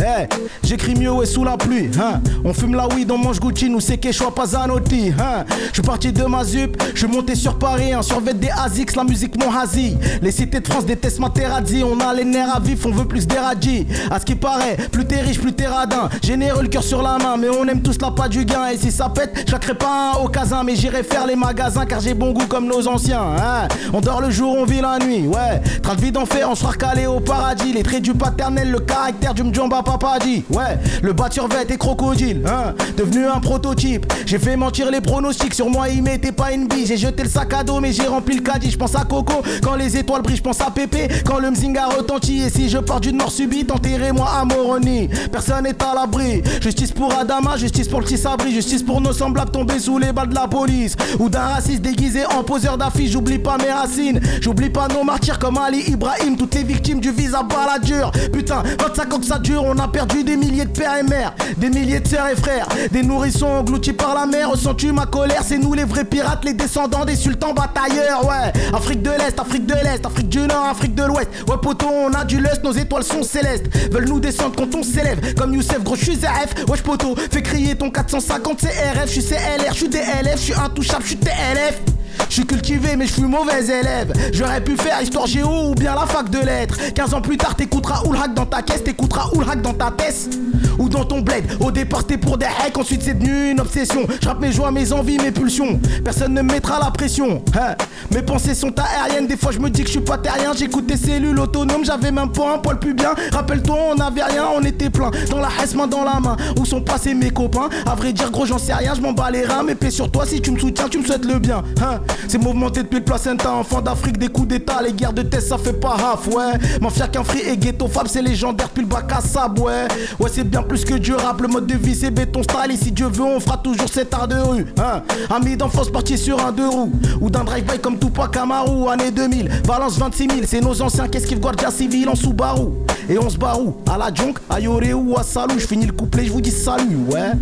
J'écris mieux ouais sous la pluie. Hein. On fume la weed, on mange Gucci, nous c'est pas Zanotti. Hein. Je suis parti de ma zup, je suis monté sur Paris, un survêt des Azix, la musique mon hazi. Les cités de France détestent Materazzi, on a les nerfs à vif, on veut plus d'Eradji. À ce qui paraît, plus t'es riche, plus t'es radin. Généreux le cœur sur la main, mais on aime tous la pâte du gain. Et si ça pète, je pas un au casin, mais j'irai faire les magasins car j'ai bon goût comme nos anciens. Hein. On dort le jour, on vit la nuit, ouais. Train de vie d'enfer, on sera recalé au paradis. Les traits du paternel, le caractère du mjomba papa dit. Ouais, le batteur vête et crocodile, hein. Devenu un prototype. J'ai fait mentir les pronostics, sur moi il mettait pas une bille. J'ai jeté le sac à dos, mais j'ai rempli le caddie. Je pense à Coco, quand les étoiles brillent, je pense à Pépé. Quand le mzinga retentit, et si je pars d'une mort subite, enterrez-moi à Moroni. Personne n'est à l'abri. Justice pour Adama, justice pour le petit sabri, justice pour nos semblables tombés sous les balles de la police. Ou d'un raciste déguisé en poseur d'affiches. J'oublie pas mes racines, j'oublie pas nos martyrs comme Ali Ibrahim, toutes les victimes du visa dure Putain, 25 ans que ça dure, on a perdu des milliers de pères et mères, des milliers de sœurs et frères, des nourrissons engloutis par la mer. Ressens-tu ma colère? C'est nous les vrais pirates, les descendants des sultans batailleurs, ouais. Afrique de l'Est, Afrique de l'Est, Afrique du Nord, Afrique de l'Ouest. Ouais, poteau, on a du lust, nos étoiles sont célestes. Veulent nous descendre quand on s'élève. Comme Youssef, gros, je suis RF. Wesh, poteau, fais crier ton 450 CRF. Je suis CLR, je suis DLF, je suis intouchable, je suis TLF. Je suis cultivé mais je suis mauvais élève. J'aurais pu faire histoire géo ou bien la fac de lettres. 15 ans plus tard t'écouteras Oulhak dans ta caisse T'écouteras Oulhak dans ta tête Ou dans ton bled. Au départ t'es pour des hacks Ensuite c'est devenu une obsession. Je mes joies, mes envies, mes pulsions. Personne ne me mettra la pression hein. Mes pensées sont aériennes. Des fois je me dis que je suis pas terrien. J'écoute tes cellules autonomes. J'avais même pas un poil plus bien. Rappelle-toi on avait rien On était plein. Dans la hesse main dans la main. Où sont passés mes copains? À vrai dire gros j'en sais rien. Je m'en bats les reins. Mais paix sur toi. Si tu me soutiens Tu me souhaites le bien hein. C'est mouvementé depuis le placenta, enfant d'Afrique, des coups d'état, les guerres de test, ça fait pas raf, ouais. Mafia qu'un free et ghetto fab, c'est légendaire, puis le bac à sable, ouais. Ouais, c'est bien plus que durable, le mode de vie, c'est béton style, et si Dieu veut, on fera toujours cet art de rue, hein. Ami d'enfance parti sur un deux roues, ou d'un drive-by comme Tupac Amaru, année 2000, Valence 26 000, c'est nos anciens, qu'ils Guardia Civil en Subaru, et on se barou, à la junk, à Yoré ou à Salou, je finis le couplet, je vous dis salut, ouais.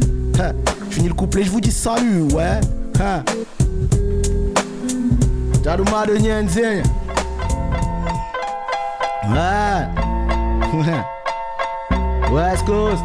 Hein. Je finis le couplet, je vous dis salut, ouais. Hein. Sarumado nyenzinha Vai West Coast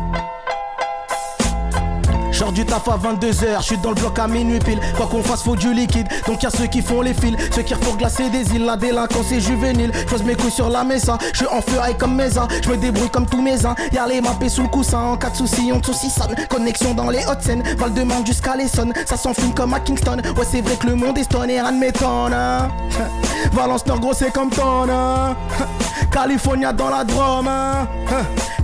Genre du taf à 22h, je suis dans le bloc à minuit pile. Quoi qu'on fasse, faut du liquide. Donc y'a ceux qui font les fils, ceux qui refont glacer des îles. La délinquance est juvénile. J'pose mes couilles sur la mesa. Je suis en feu comme mes. Je me débrouille comme tous mes uns. Y'a les mappés sous le coussin. En cas de soucis, on saucissonne. Connexion dans les hautes scènes. Val de Marne jusqu'à l'Essonne. Ça s'enfume comme à Kingston. Ouais, c'est vrai que le monde est stone et rien ne m'étonne. Hein. Valence Nord, gros, c'est comme ton. Hein. California dans la Drôme. Hein.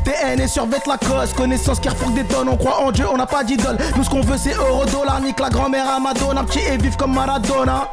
TN et survêt la cause. Connaissance qui refourgue des tonnes. On croit en Dieu, on n'a pas d'idole. Nous, ce qu'on veut, c'est euro, dollar. Nique la grand-mère à Madonna. Petit et vif comme Maradona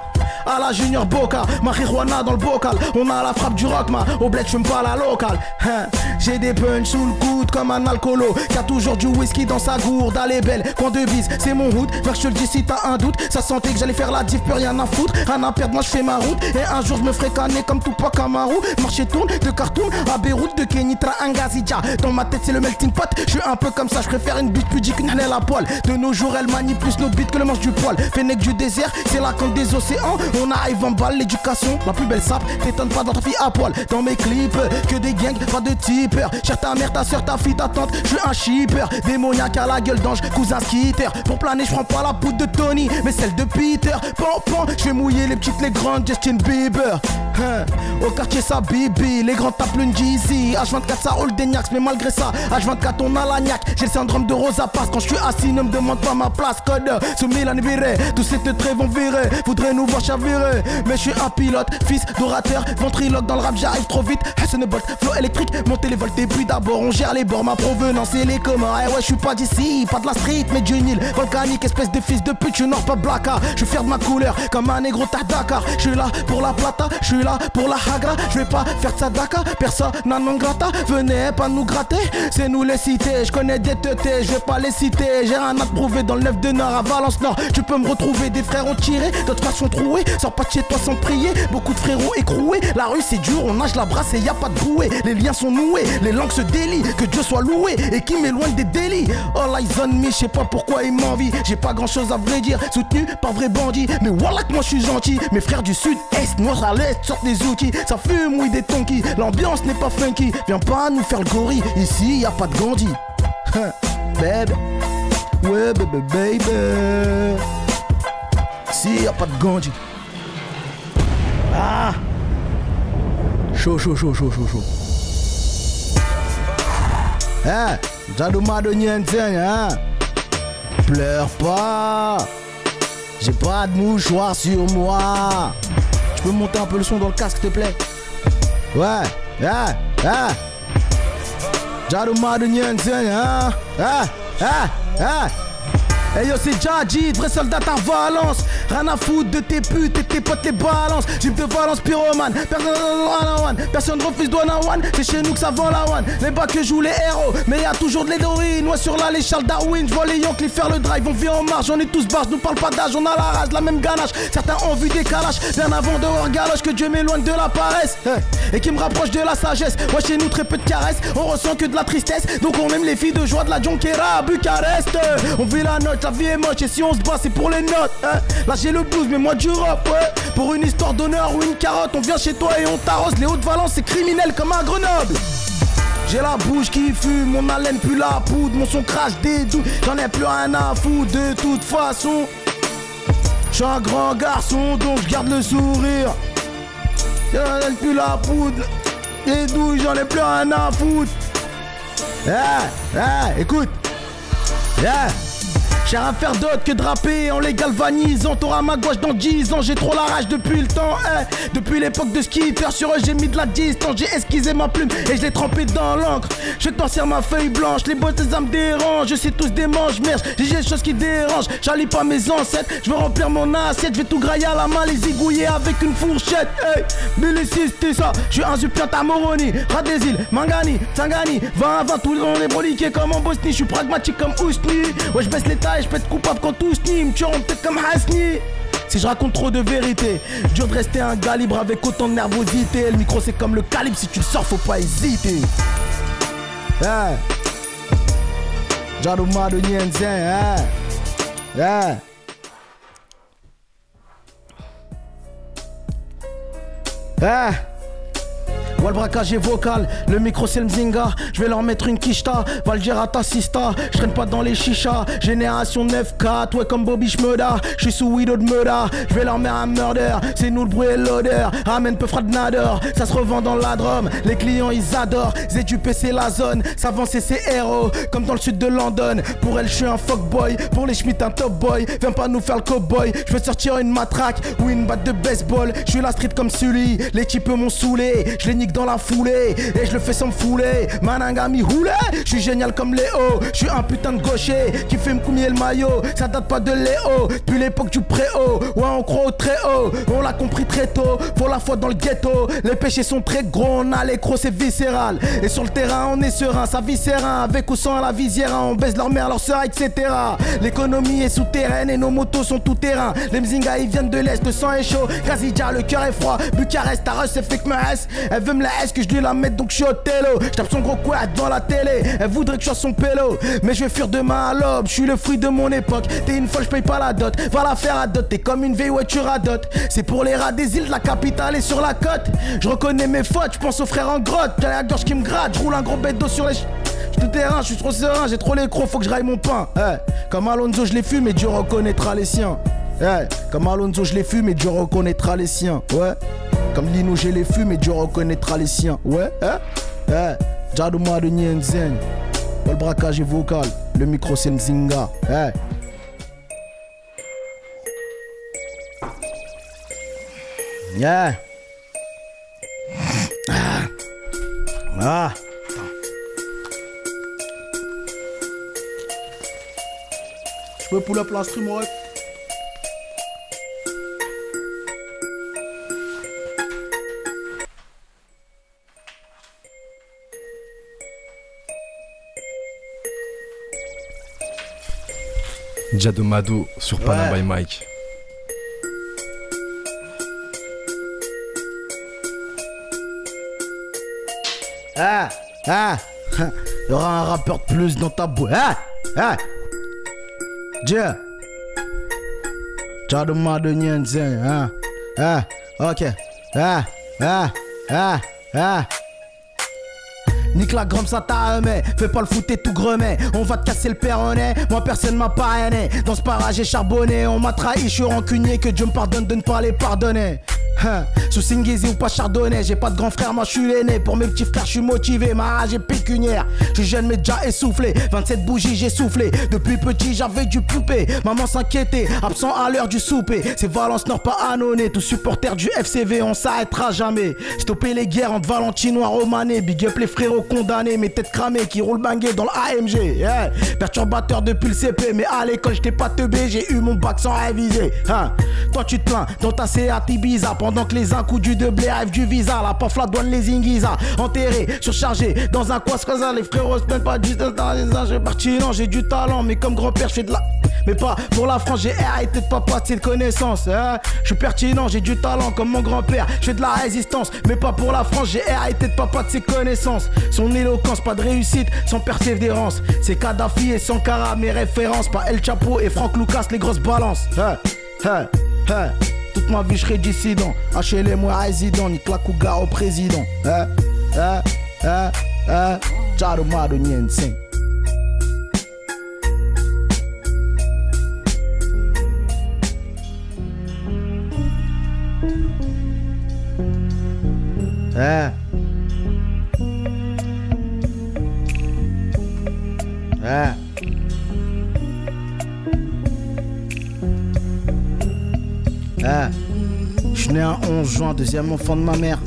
à la Junior Boca, marijuana dans le bocal. On a la frappe du rock, ma au bled, je pas la locale. Hein. J'ai des punch sous le coude comme un alcoolo qui a toujours du whisky dans sa gourde. Allez belle, coin de bise, c'est mon. Veux que je te le dis si t'as un doute. Ça sentait que j'allais faire la diff, plus rien à foutre. Rien à perdre, moi je fais ma route. Et un jour je me ferai canner comme tout pas Kamaru. Marché tourne de Khartoum à Beyrouth, de Kenitra à Ngazidja. Dans ma tête c'est le melting pot. Je suis un peu comme ça, je préfère une bite pudique qu'une à poil. De nos jours elle manie plus nos bites que le manche du poil. Fennec du désert, c'est la compte des océans. On arrive en balle, l'éducation, la plus belle sape. T'étonnes pas dans ta fille à poil. Dans mes clips, que des gangs, pas de tipper. Cher ta mère, ta soeur, ta fille, ta tante. Je suis un shipper. Démoniaque à la gueule d'ange, cousin skitter. Pour planer, je prends pas la poudre de Tony, mais celle de Peter. Pan, pan, je vais mouiller les petites, les grandes, Justin Bieber. Hein, Au quartier, ça bibi. Les grands tapent une Jeezy. H24, ça roule des mais malgré ça, H24, on a la niaque. J'ai le syndrome de Rosa Passe. Quand je suis assis, ne me demande pas ma place. Code Milan viré. Tous ces traits vont virer. Voudrait nous voir chavirer. Mais je suis un pilote, fils d'orateur, ventriloque dans le rap, j'arrive trop vite. Hassan Bolt, flow électrique, monter les volts. Et puis d'abord, on gère les bords. Ma provenance et les communs. Eh ouais, je suis pas d'ici, pas de la street, mais du Nil. Volcanique, espèce de fils de pute, je nord, pas blacka. Je suis fier de ma couleur, comme un négro Dakar. Je suis là pour la plata, je suis là pour la hagra. Je vais pas faire de sadaka, personne non grata. Venez pas nous gratter, c'est nous les cités. Je connais des teutés, je vais pas les citer. J'ai rien à prouver dans le 9 de Nord à Valence Nord. Tu peux me retrouver, des frères ont tiré, d'autres façons trouées. Sors pas de chez toi sans prier, beaucoup de frérots écroués. La rue c'est dur, on nage la brasse et y a pas de bouée. Les liens sont noués, les langues se délient. Que Dieu soit loué et qui m'éloigne des délits. All eyes on me, je sais pas pourquoi ils m'envient. J'ai pas grand chose à vrai dire, soutenu par vrai bandit. Mais voilà que moi je suis gentil. Mes frères du sud, est, nord à l'est sortent des outils. Ça fume, oui, des tonky. L'ambiance n'est pas funky. Viens pas nous faire le gorille. Ici y a pas de Gandhi. Hein, baby. Ouais, baby, baby. Si y a pas de Gandhi. Ah! Chaud, chaud, chaud, chaud, chaud, chaud. Hein? Jadou Mado Nienten, hein? Pleure pas! J'ai pas de mouchoir sur moi! Tu peux monter un peu le son dans le casque, s'il te plaît? Ouais, hein? Hein? Jadou Mado Nienten, hein? Hein? Hein? Hein? Hey yo c'est Jadji, vrai soldat à Valence. Rien à foutre de tes putes et tes potes les balances. Jeep de Valence pyromane. Personne ne Personne refuse one one. C'est chez nous que ça vend la one. Les bas que jouent les héros. Mais y a toujours de l'héroïne. Moi sur la les Charles Darwin Je vois les Yankees faire le drive. On vit en marche, on est tous barges Nous parle pas d'âge, on a la rage, la même ganache. Certains ont vu des calaches. Bien avant de voir galoche Que Dieu m'éloigne de la paresse. Et qui me rapproche de la sagesse. Moi chez nous très peu de caresses. On ressent que de la tristesse. Donc on aime les filles de joie de la Jonquera à Bucarest. On vit la note, la vie est moche et si on se bat c'est pour les notes hein. Là j'ai le blues mais moi du rap Pour une histoire d'honneur ou une carotte On vient chez toi et on t'arrose Les Hauts-de-Valence c'est criminel comme un Grenoble j'ai la bouche qui fume, mon haleine pue la poudre, mon son crache des doutes, j'en ai plus rien à foutre de toute façon. Je suis un grand garçon donc je garde le sourire. J'en ai plus la poudre, des douilles, j'en ai plus rien à foutre. Eh, eh, écoute. Yeah. J'ai rien à faire d'autre que draper en les galvanisant. T'auras ma gauche dans 10 ans, j'ai trop la rage depuis le temps. eh. Depuis l'époque de skitter, sur eux j'ai mis de la distance. J'ai esquissé ma plume et je l'ai trempé dans l'encre. Je t'en ma feuille blanche, les bottes ça me dérangent. Je sais tous des manches, merde, j'ai des choses qui dérangent. J'allie pas mes ancêtres, je veux remplir mon assiette. Je vais tout grailler à la main, les zigouiller avec une fourchette. Hey, Béliciste, ça, je suis un zupiant à Moroni, Rat des îles, Mangani, Tangani, 20 à 20, tout le monde est broliqué comme en Bosnie. Je suis pragmatique comme Ousni. Ouais, je baisse les tailles, je peux être coupable quand Ousni. Me tueront peut-être comme Hasni. Si je raconte trop de vérité, dur de rester un gars libre avec autant de nervosité. Le micro c'est comme le calibre, si tu le sors, faut pas hésiter. Hey. Jadou Mado Nienzen, hein? Hein? Ouais, le braquage vocal, le micro c'est le mzinga. Je vais leur mettre une quicheta, va le dire à ta sista. Je traîne pas dans les chichas, génération 9-4, ouais, comme Bobby Schmurda. Je suis sous Widow de murder, je vais leur mettre un murder. C'est nous le bruit et l'odeur, ramène peu de nader. Ça se revend dans la Drôme, les clients ils adorent. du PC la zone, s'avancer c'est héros, comme dans le sud de London. Pour elle, je suis un fuckboy, pour les Schmitt un top boy. Viens pas nous faire le cowboy, je veux sortir une matraque ou une batte de baseball. Je suis la street comme Sully, les types m'ont saoulé. Je les dans la foulée et je le fais sans me fouler. Manangami roulé, je suis génial comme Léo. Je suis un putain de gaucher qui fait me couiller le maillot. Ça date pas de Léo, depuis l'époque du pré-haut. Ouais, on croit au très haut, on l'a compris très tôt. Pour la foi dans le ghetto, les péchés sont très gros. On a les crocs, c'est viscéral. Et sur le terrain, on est serein, ça vit serein. Avec ou sans la visière, on baisse leur mère, leur soeur, etc. L'économie est souterraine et nos motos sont tout terrain. Les Mzinga, ils viennent de l'est, le sang est chaud. Kazidja, le cœur est froid. Bucarest, Taras, c'est fake me Elle veut me la S que je lui la mettre donc je suis au télo. Je tape son gros quad dans la télé. Elle voudrait que je sois son pélo. Mais je vais fuir demain à l'aube. Je suis le fruit de mon époque. T'es une folle, je paye pas la dot. Va la faire à dot. T'es comme une vieille voiture à dot. C'est pour les rats des îles, la capitale est sur la côte. Je reconnais mes fautes, je pense aux frères en grotte. J'ai la gorge qui me gratte, je roule un gros bête d'eau sur les. Je te terrain, je suis trop serein, j'ai trop les crocs, faut que je raille mon pain. Eh, Comme Alonso, je les fume et Dieu reconnaîtra les siens. Eh, Comme Alonso, je les fume et Dieu reconnaîtra les siens. Ouais. Comme Lino, je les fume et Dieu reconnaîtra les siens. Ouais. Eh, eh. Jadouma de Nyenzen. Le braquage est vocal. Le micro, c'est Nzinga. Eh. Yeah. Ah. Ah. Je peux pull up l'instrument, ouais. Jadomado sur Panam Ouais. by Mike. Ah, ah, ah. Il y aura un rappeur de plus dans ta boîte. Ah, ah. Dieu. Jadouma de Nyenzen, hein. Ah, ok. Ah, ah, ah, ah. Nique la gomme, ça t'a. Fais pas le foot et tout gremet. On va te casser le perronnet. Moi, personne m'a parrainé. Dans ce parage, j'ai charbonné. On m'a trahi, je suis rancunier. Que Dieu me pardonne de ne pas les pardonner. Hein, Sous Singizi ou pas chardonnay, j'ai pas de grand frère, moi je suis l'aîné. Pour mes petits frères, je suis motivé, ma rage est pécuniaire. Je suis jeune mais déjà essoufflé, 27 bougies j'ai soufflé. Depuis petit j'avais du poupée, maman s'inquiétait, absent à l'heure du souper. C'est Valence Nord, pas annonné, tout supporter du FCV, on s'arrêtera jamais. Stopper les guerres entre Valentinois, Romané, big up les frérots condamnés, mes têtes cramées qui roulent bangué dans l'AMG. Yeah. Perturbateur depuis le CP, mais à l'école j'étais pas teubé, j'ai eu mon bac sans réviser. Hein. Toi tu te plains dans ta CA Ibiza pendant que les coups du de blé arrivent du visa. La paf la douane les Ingiza. Enterré, surchargé dans un coin ça les frérots se pas du âges. J'ai parti, non, j'ai du talent, mais comme grand-père, je fais de la. Mais pas pour la France, j'ai arrêté de papa, c'est de connaissance. Hein. Je suis pertinent, j'ai du talent comme mon grand-père. Je fais de la résistance, mais pas pour la France, j'ai arrêté de papa de ses connaissances. Son éloquence, pas de réussite sans persévérance. C'est Kadhafi et Sankara, mes références. Pas El Chapo et Franck Lucas, les grosses balances. Hein, hein, hein. Toute ma vie, je serai dissident. HLM, moi résident, ni Klakuga au président. Hein, hein, hein, hein? Charumado Nyensen. Eh. Eh. Eh. Je suis né un 11 juin, deuxième enfant de ma mère.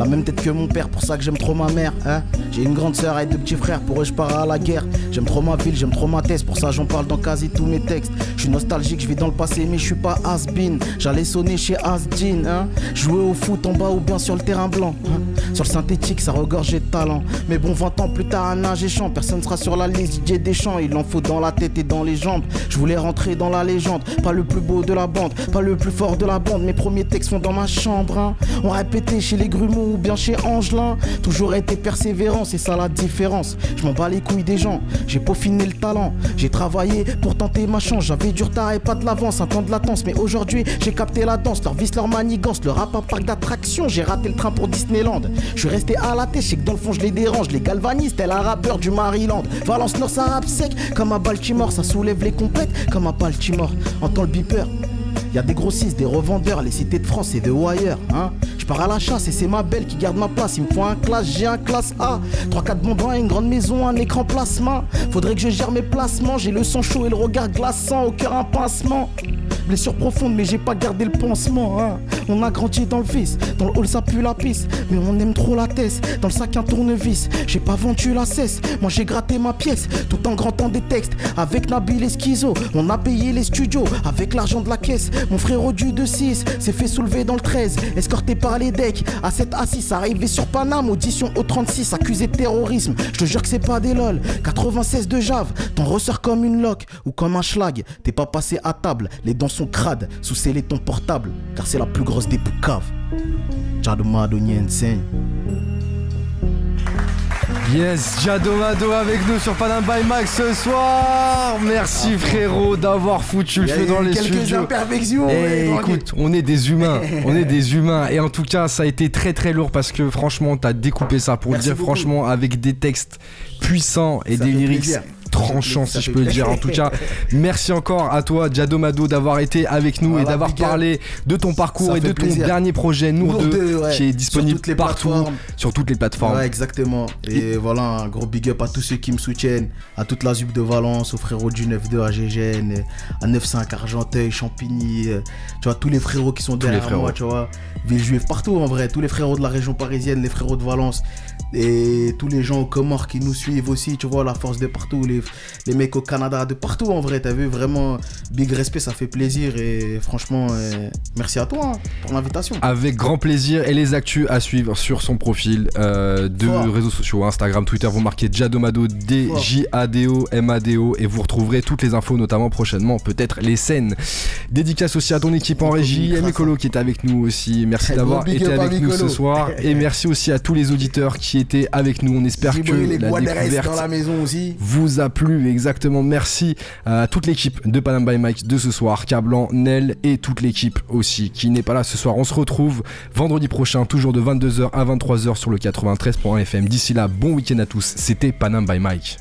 La même tête que mon père, pour ça que j'aime trop ma mère. Hein J'ai une grande sœur et deux petits frères, pour eux je pars à la guerre. J'aime trop ma ville, j'aime trop ma thèse, pour ça j'en parle dans quasi tous mes textes. Je suis nostalgique, je vis dans le passé, mais je suis pas has-been. J'allais sonner chez Asdin, hein Jouer au foot en bas ou bien sur le terrain blanc. hein. sur le synthétique, ça regorgeait de talent. Mais bon, 20 ans plus tard, un âge et chant, personne sera sur la liste DJ Deschamps. Il en faut dans la tête et dans les jambes. Je voulais rentrer dans la légende, pas le plus beau de la bande, pas le plus fort de la bande. Mes premiers textes sont dans ma chambre, hein. On répétait chez les grumeaux ou bien chez Angelin. Toujours été persévérant, c'est ça la différence. Je m'en bats les couilles des gens, j'ai peaufiné le talent. J'ai travaillé pour tenter ma chance. J'avais du retard et pas de l'avance, un temps de latence. Mais aujourd'hui, j'ai capté la danse, leur vice, leur manigance, le rap un parc d'attractions. J'ai raté le train pour Disneyland. Je suis resté à la tête, je sais que dans le fond, je les dérange. Les galvanistes, tel un rappeur du Maryland. Valence Nord, ça rappe sec, comme à Baltimore. Ça soulève les compètes, comme à Baltimore. Entends le beeper. Y a des grossistes, des revendeurs, les cités de France et de ailleurs, hein. Pars à la chasse et c'est ma belle qui garde ma place. Il me faut un classe, j'ai un classe A. 3-4 bons une grande maison, un écran plasma. Faudrait que je gère mes placements. J'ai le sang chaud et le regard glaçant, au cœur un pincement. Blessure profonde, mais j'ai pas gardé le pansement. Hein. On a grandi dans le vice, dans le hall ça pue la pisse. Mais on aime trop la tête, dans le sac un tournevis. J'ai pas vendu la cesse, moi j'ai gratté ma pièce. Tout en grattant des textes, avec Nabil et Schizo. On a payé les studios, avec l'argent de la caisse. Mon frère du 2-6 s'est fait soulever dans le 13, escorté par les decks. À 7 à 6, arrivé sur Paname, audition au 36, accusé de terrorisme. Je te jure que c'est pas des lol. 96 de Jave, t'en ressors comme une loque ou comme un schlag. T'es pas passé à table, les dents sont crades, sous scellé ton portable, car c'est la plus grosse des poucaves. Tchadoma Donyensen. Yes, Jadomado avec nous sur Panam by Max ce soir. Merci frérot d'avoir foutu le feu eu dans les quelques studios. imperfections. Eh, mais écoute, on est des humains, on est des humains et en tout cas ça a été très très lourd parce que franchement t'as découpé ça pour le Merci dire beaucoup. franchement avec des textes puissants et Ça des lyrics plaisir. Tranchants Ça si je peux dire. En tout cas, merci encore à toi Jadomado d'avoir été avec nous et d'avoir parlé de ton parcours Ça et de ton plaisir. dernier projet Nour Nour 2 deux, ouais. qui est Sur disponible toutes les partout plateformes. sur toutes les plateformes. Ouais, exactement. Et voilà, un gros big up à tous ceux qui me soutiennent, à toute la ZUP de Valence, aux frérots du 9-2 à Gégène, à 9-5 Argenteuil, Champigny, euh, tu vois, tous les frérots qui sont Tous derrière moi, tu vois, Villejuif, partout en vrai, tous les frérots de la région parisienne, les frérots de Valence, et tous les gens aux Comores qui nous suivent aussi, tu vois, la force de partout, les, les mecs au Canada, de partout en vrai, t'as vu, vraiment, big respect, ça fait plaisir, et franchement, euh, merci à toi hein, pour l'invitation. Avec grand plaisir et les actus à suivre sur son profil euh, de Fort. réseaux sociaux, Instagram, Twitter, vous marquez Jadomado, D-J-A-D-O, M-A-D-O et vous retrouverez toutes les infos, notamment prochainement, peut-être les scènes. Dédicace aussi à ton équipe en régie, à Mikolo qui est avec nous aussi. Merci d'avoir été avec nous ce soir et merci aussi à tous les auditeurs qui avec nous. On espère que les la découverte dans la maison aussi. vous a plu exactement. Merci à toute l'équipe de Panam by Mike de ce soir, Cablan, Nel et toute l'équipe aussi qui n'est pas là ce soir. On se retrouve vendredi prochain, toujours de 22h à 23h sur le 93.fm. D'ici là, bon week-end à tous. C'était Panam by Mike.